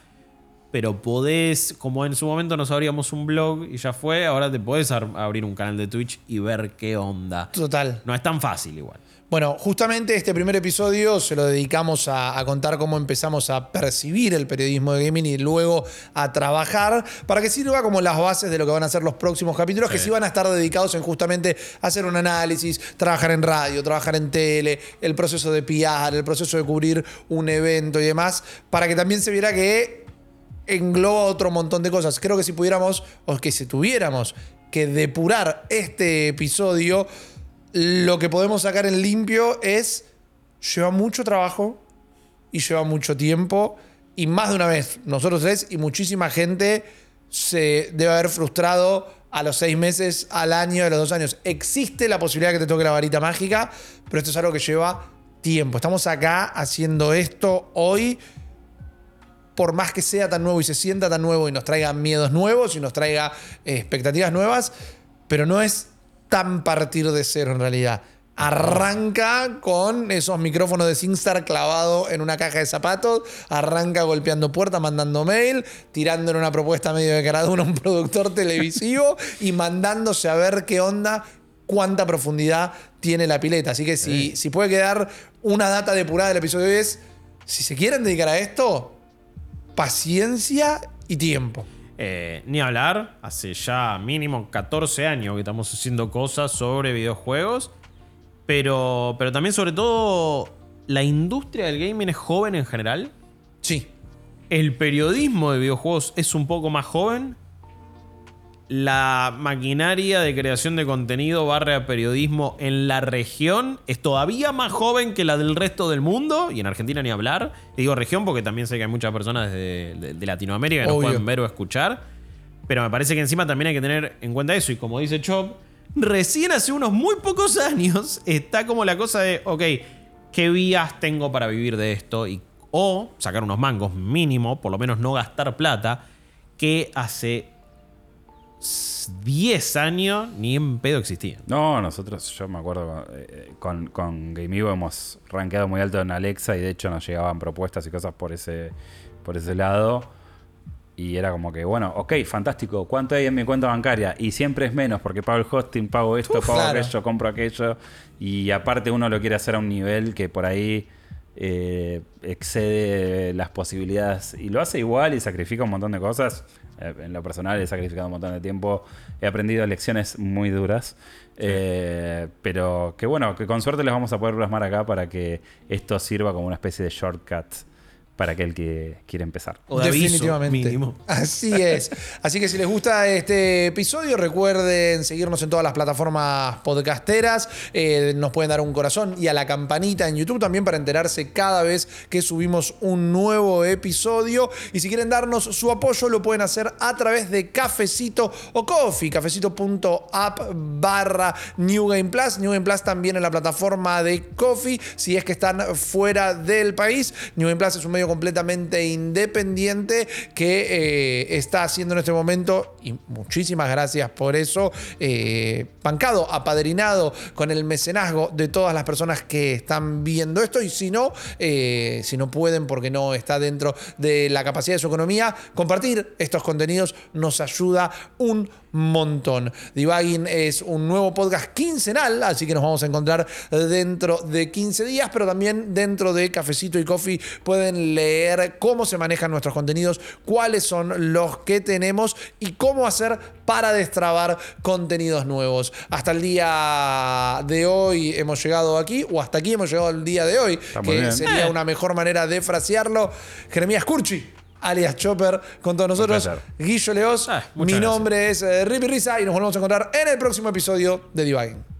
Pero podés, como en su momento nos abríamos un blog y ya fue, ahora te podés abrir un canal de Twitch y ver qué onda. Total. No es tan fácil igual. Bueno, justamente este primer episodio se lo dedicamos a, a contar cómo empezamos a percibir el periodismo de gaming y luego a trabajar para que sirva como las bases de lo que van a ser los próximos capítulos, que sí van a estar dedicados en justamente hacer un análisis, trabajar en radio, trabajar en tele, el proceso de PR, el proceso de cubrir un evento y demás, para que también se viera que engloba otro montón de cosas. Creo que si pudiéramos, o que si tuviéramos que depurar este episodio, lo que podemos sacar en limpio es, lleva mucho trabajo y lleva mucho tiempo, y más de una vez, nosotros tres y muchísima gente se debe haber frustrado a los seis meses, al año, a los dos años. Existe la posibilidad que te toque la varita mágica, pero esto es algo que lleva tiempo. Estamos acá haciendo esto hoy por más que sea tan nuevo y se sienta tan nuevo y nos traiga miedos nuevos y nos traiga eh, expectativas nuevas, pero no es tan partir de cero en realidad. Arranca con esos micrófonos de SingStar clavado en una caja de zapatos, arranca golpeando puertas, mandando mail, tirando en una propuesta medio de cara uno a un productor televisivo y mandándose a ver qué onda, cuánta profundidad tiene la pileta. Así que si, si puede quedar una data depurada del episodio de hoy es, si se quieren dedicar a esto, paciencia y tiempo. Eh, ni hablar, hace ya mínimo 14 años que estamos haciendo cosas sobre videojuegos. Pero, pero también, sobre todo, la industria del gaming es joven en general. Sí. El periodismo de videojuegos es un poco más joven. La maquinaria de creación de contenido barra periodismo en la región es todavía más joven que la del resto del mundo. Y en Argentina ni hablar. Y digo región porque también sé que hay muchas personas de, de- de Latinoamérica que nos pueden ver o escuchar. Pero me parece que encima también hay que tener en cuenta eso. Y como dice Chop, recién hace unos muy pocos años está como la cosa de, ok, ¿qué vías tengo para vivir de esto? Y, o sacar unos mangos mínimo, por lo menos no gastar plata, que hace 10 años ni en pedo existía. No, nosotros, yo me acuerdo, eh, con, con GameEvo hemos rankeado muy alto en Alexa y de hecho nos llegaban propuestas y cosas por ese, por ese lado. Y era como que, bueno, ok, fantástico, ¿cuánto hay en mi cuenta bancaria? Y siempre es menos porque pago el hosting, pago esto, pago claro. aquello, compro aquello. Y aparte uno lo quiere hacer a un nivel que por ahí eh, excede las posibilidades. Y lo hace igual y sacrifica un montón de cosas. Eh, en lo personal he sacrificado un montón de tiempo. He aprendido lecciones muy duras. Eh, pero que bueno, que con suerte les vamos a poder plasmar acá para que esto sirva como una especie de shortcut para aquel que quiere empezar. O de aviso, Definitivamente. mínimo. Así es. Así que si les gusta este episodio, recuerden seguirnos en todas las plataformas podcasteras. Eh, nos pueden dar un corazón y a la campanita en YouTube también para enterarse cada vez que subimos un nuevo episodio. Y si quieren darnos su apoyo, lo pueden hacer a través de Cafecito o Coffee. Cafecito.app barra New Game Plus. New Game Plus también en la plataforma de Coffee. Si es que están fuera del país. New Game Plus es un medio completamente independiente que eh, está haciendo en este momento, y muchísimas gracias por eso, eh, apadrinado con el mecenazgo de todas las personas que están viendo esto. Y si no, eh, si no pueden porque no está dentro de la capacidad de su economía, compartir estos contenidos nos ayuda un montón. Debugging es un nuevo podcast quincenal, así que nos vamos a encontrar dentro de 15 días, pero también dentro de Cafecito y Coffee pueden leer cómo se manejan nuestros contenidos, cuáles son los que tenemos y cómo hacer para destrabar contenidos nuevos. Hasta el día de hoy hemos llegado aquí, o hasta aquí hemos llegado el día de hoy, que bien. sería Eh. una mejor manera de frasearlo. Jeremías Curchi. Alias Chopper con todos nosotros. Guillo Leos. Ah, Mi muchas gracias. nombre es eh, Rippy Risa y nos volvemos a encontrar en el próximo episodio de Divine.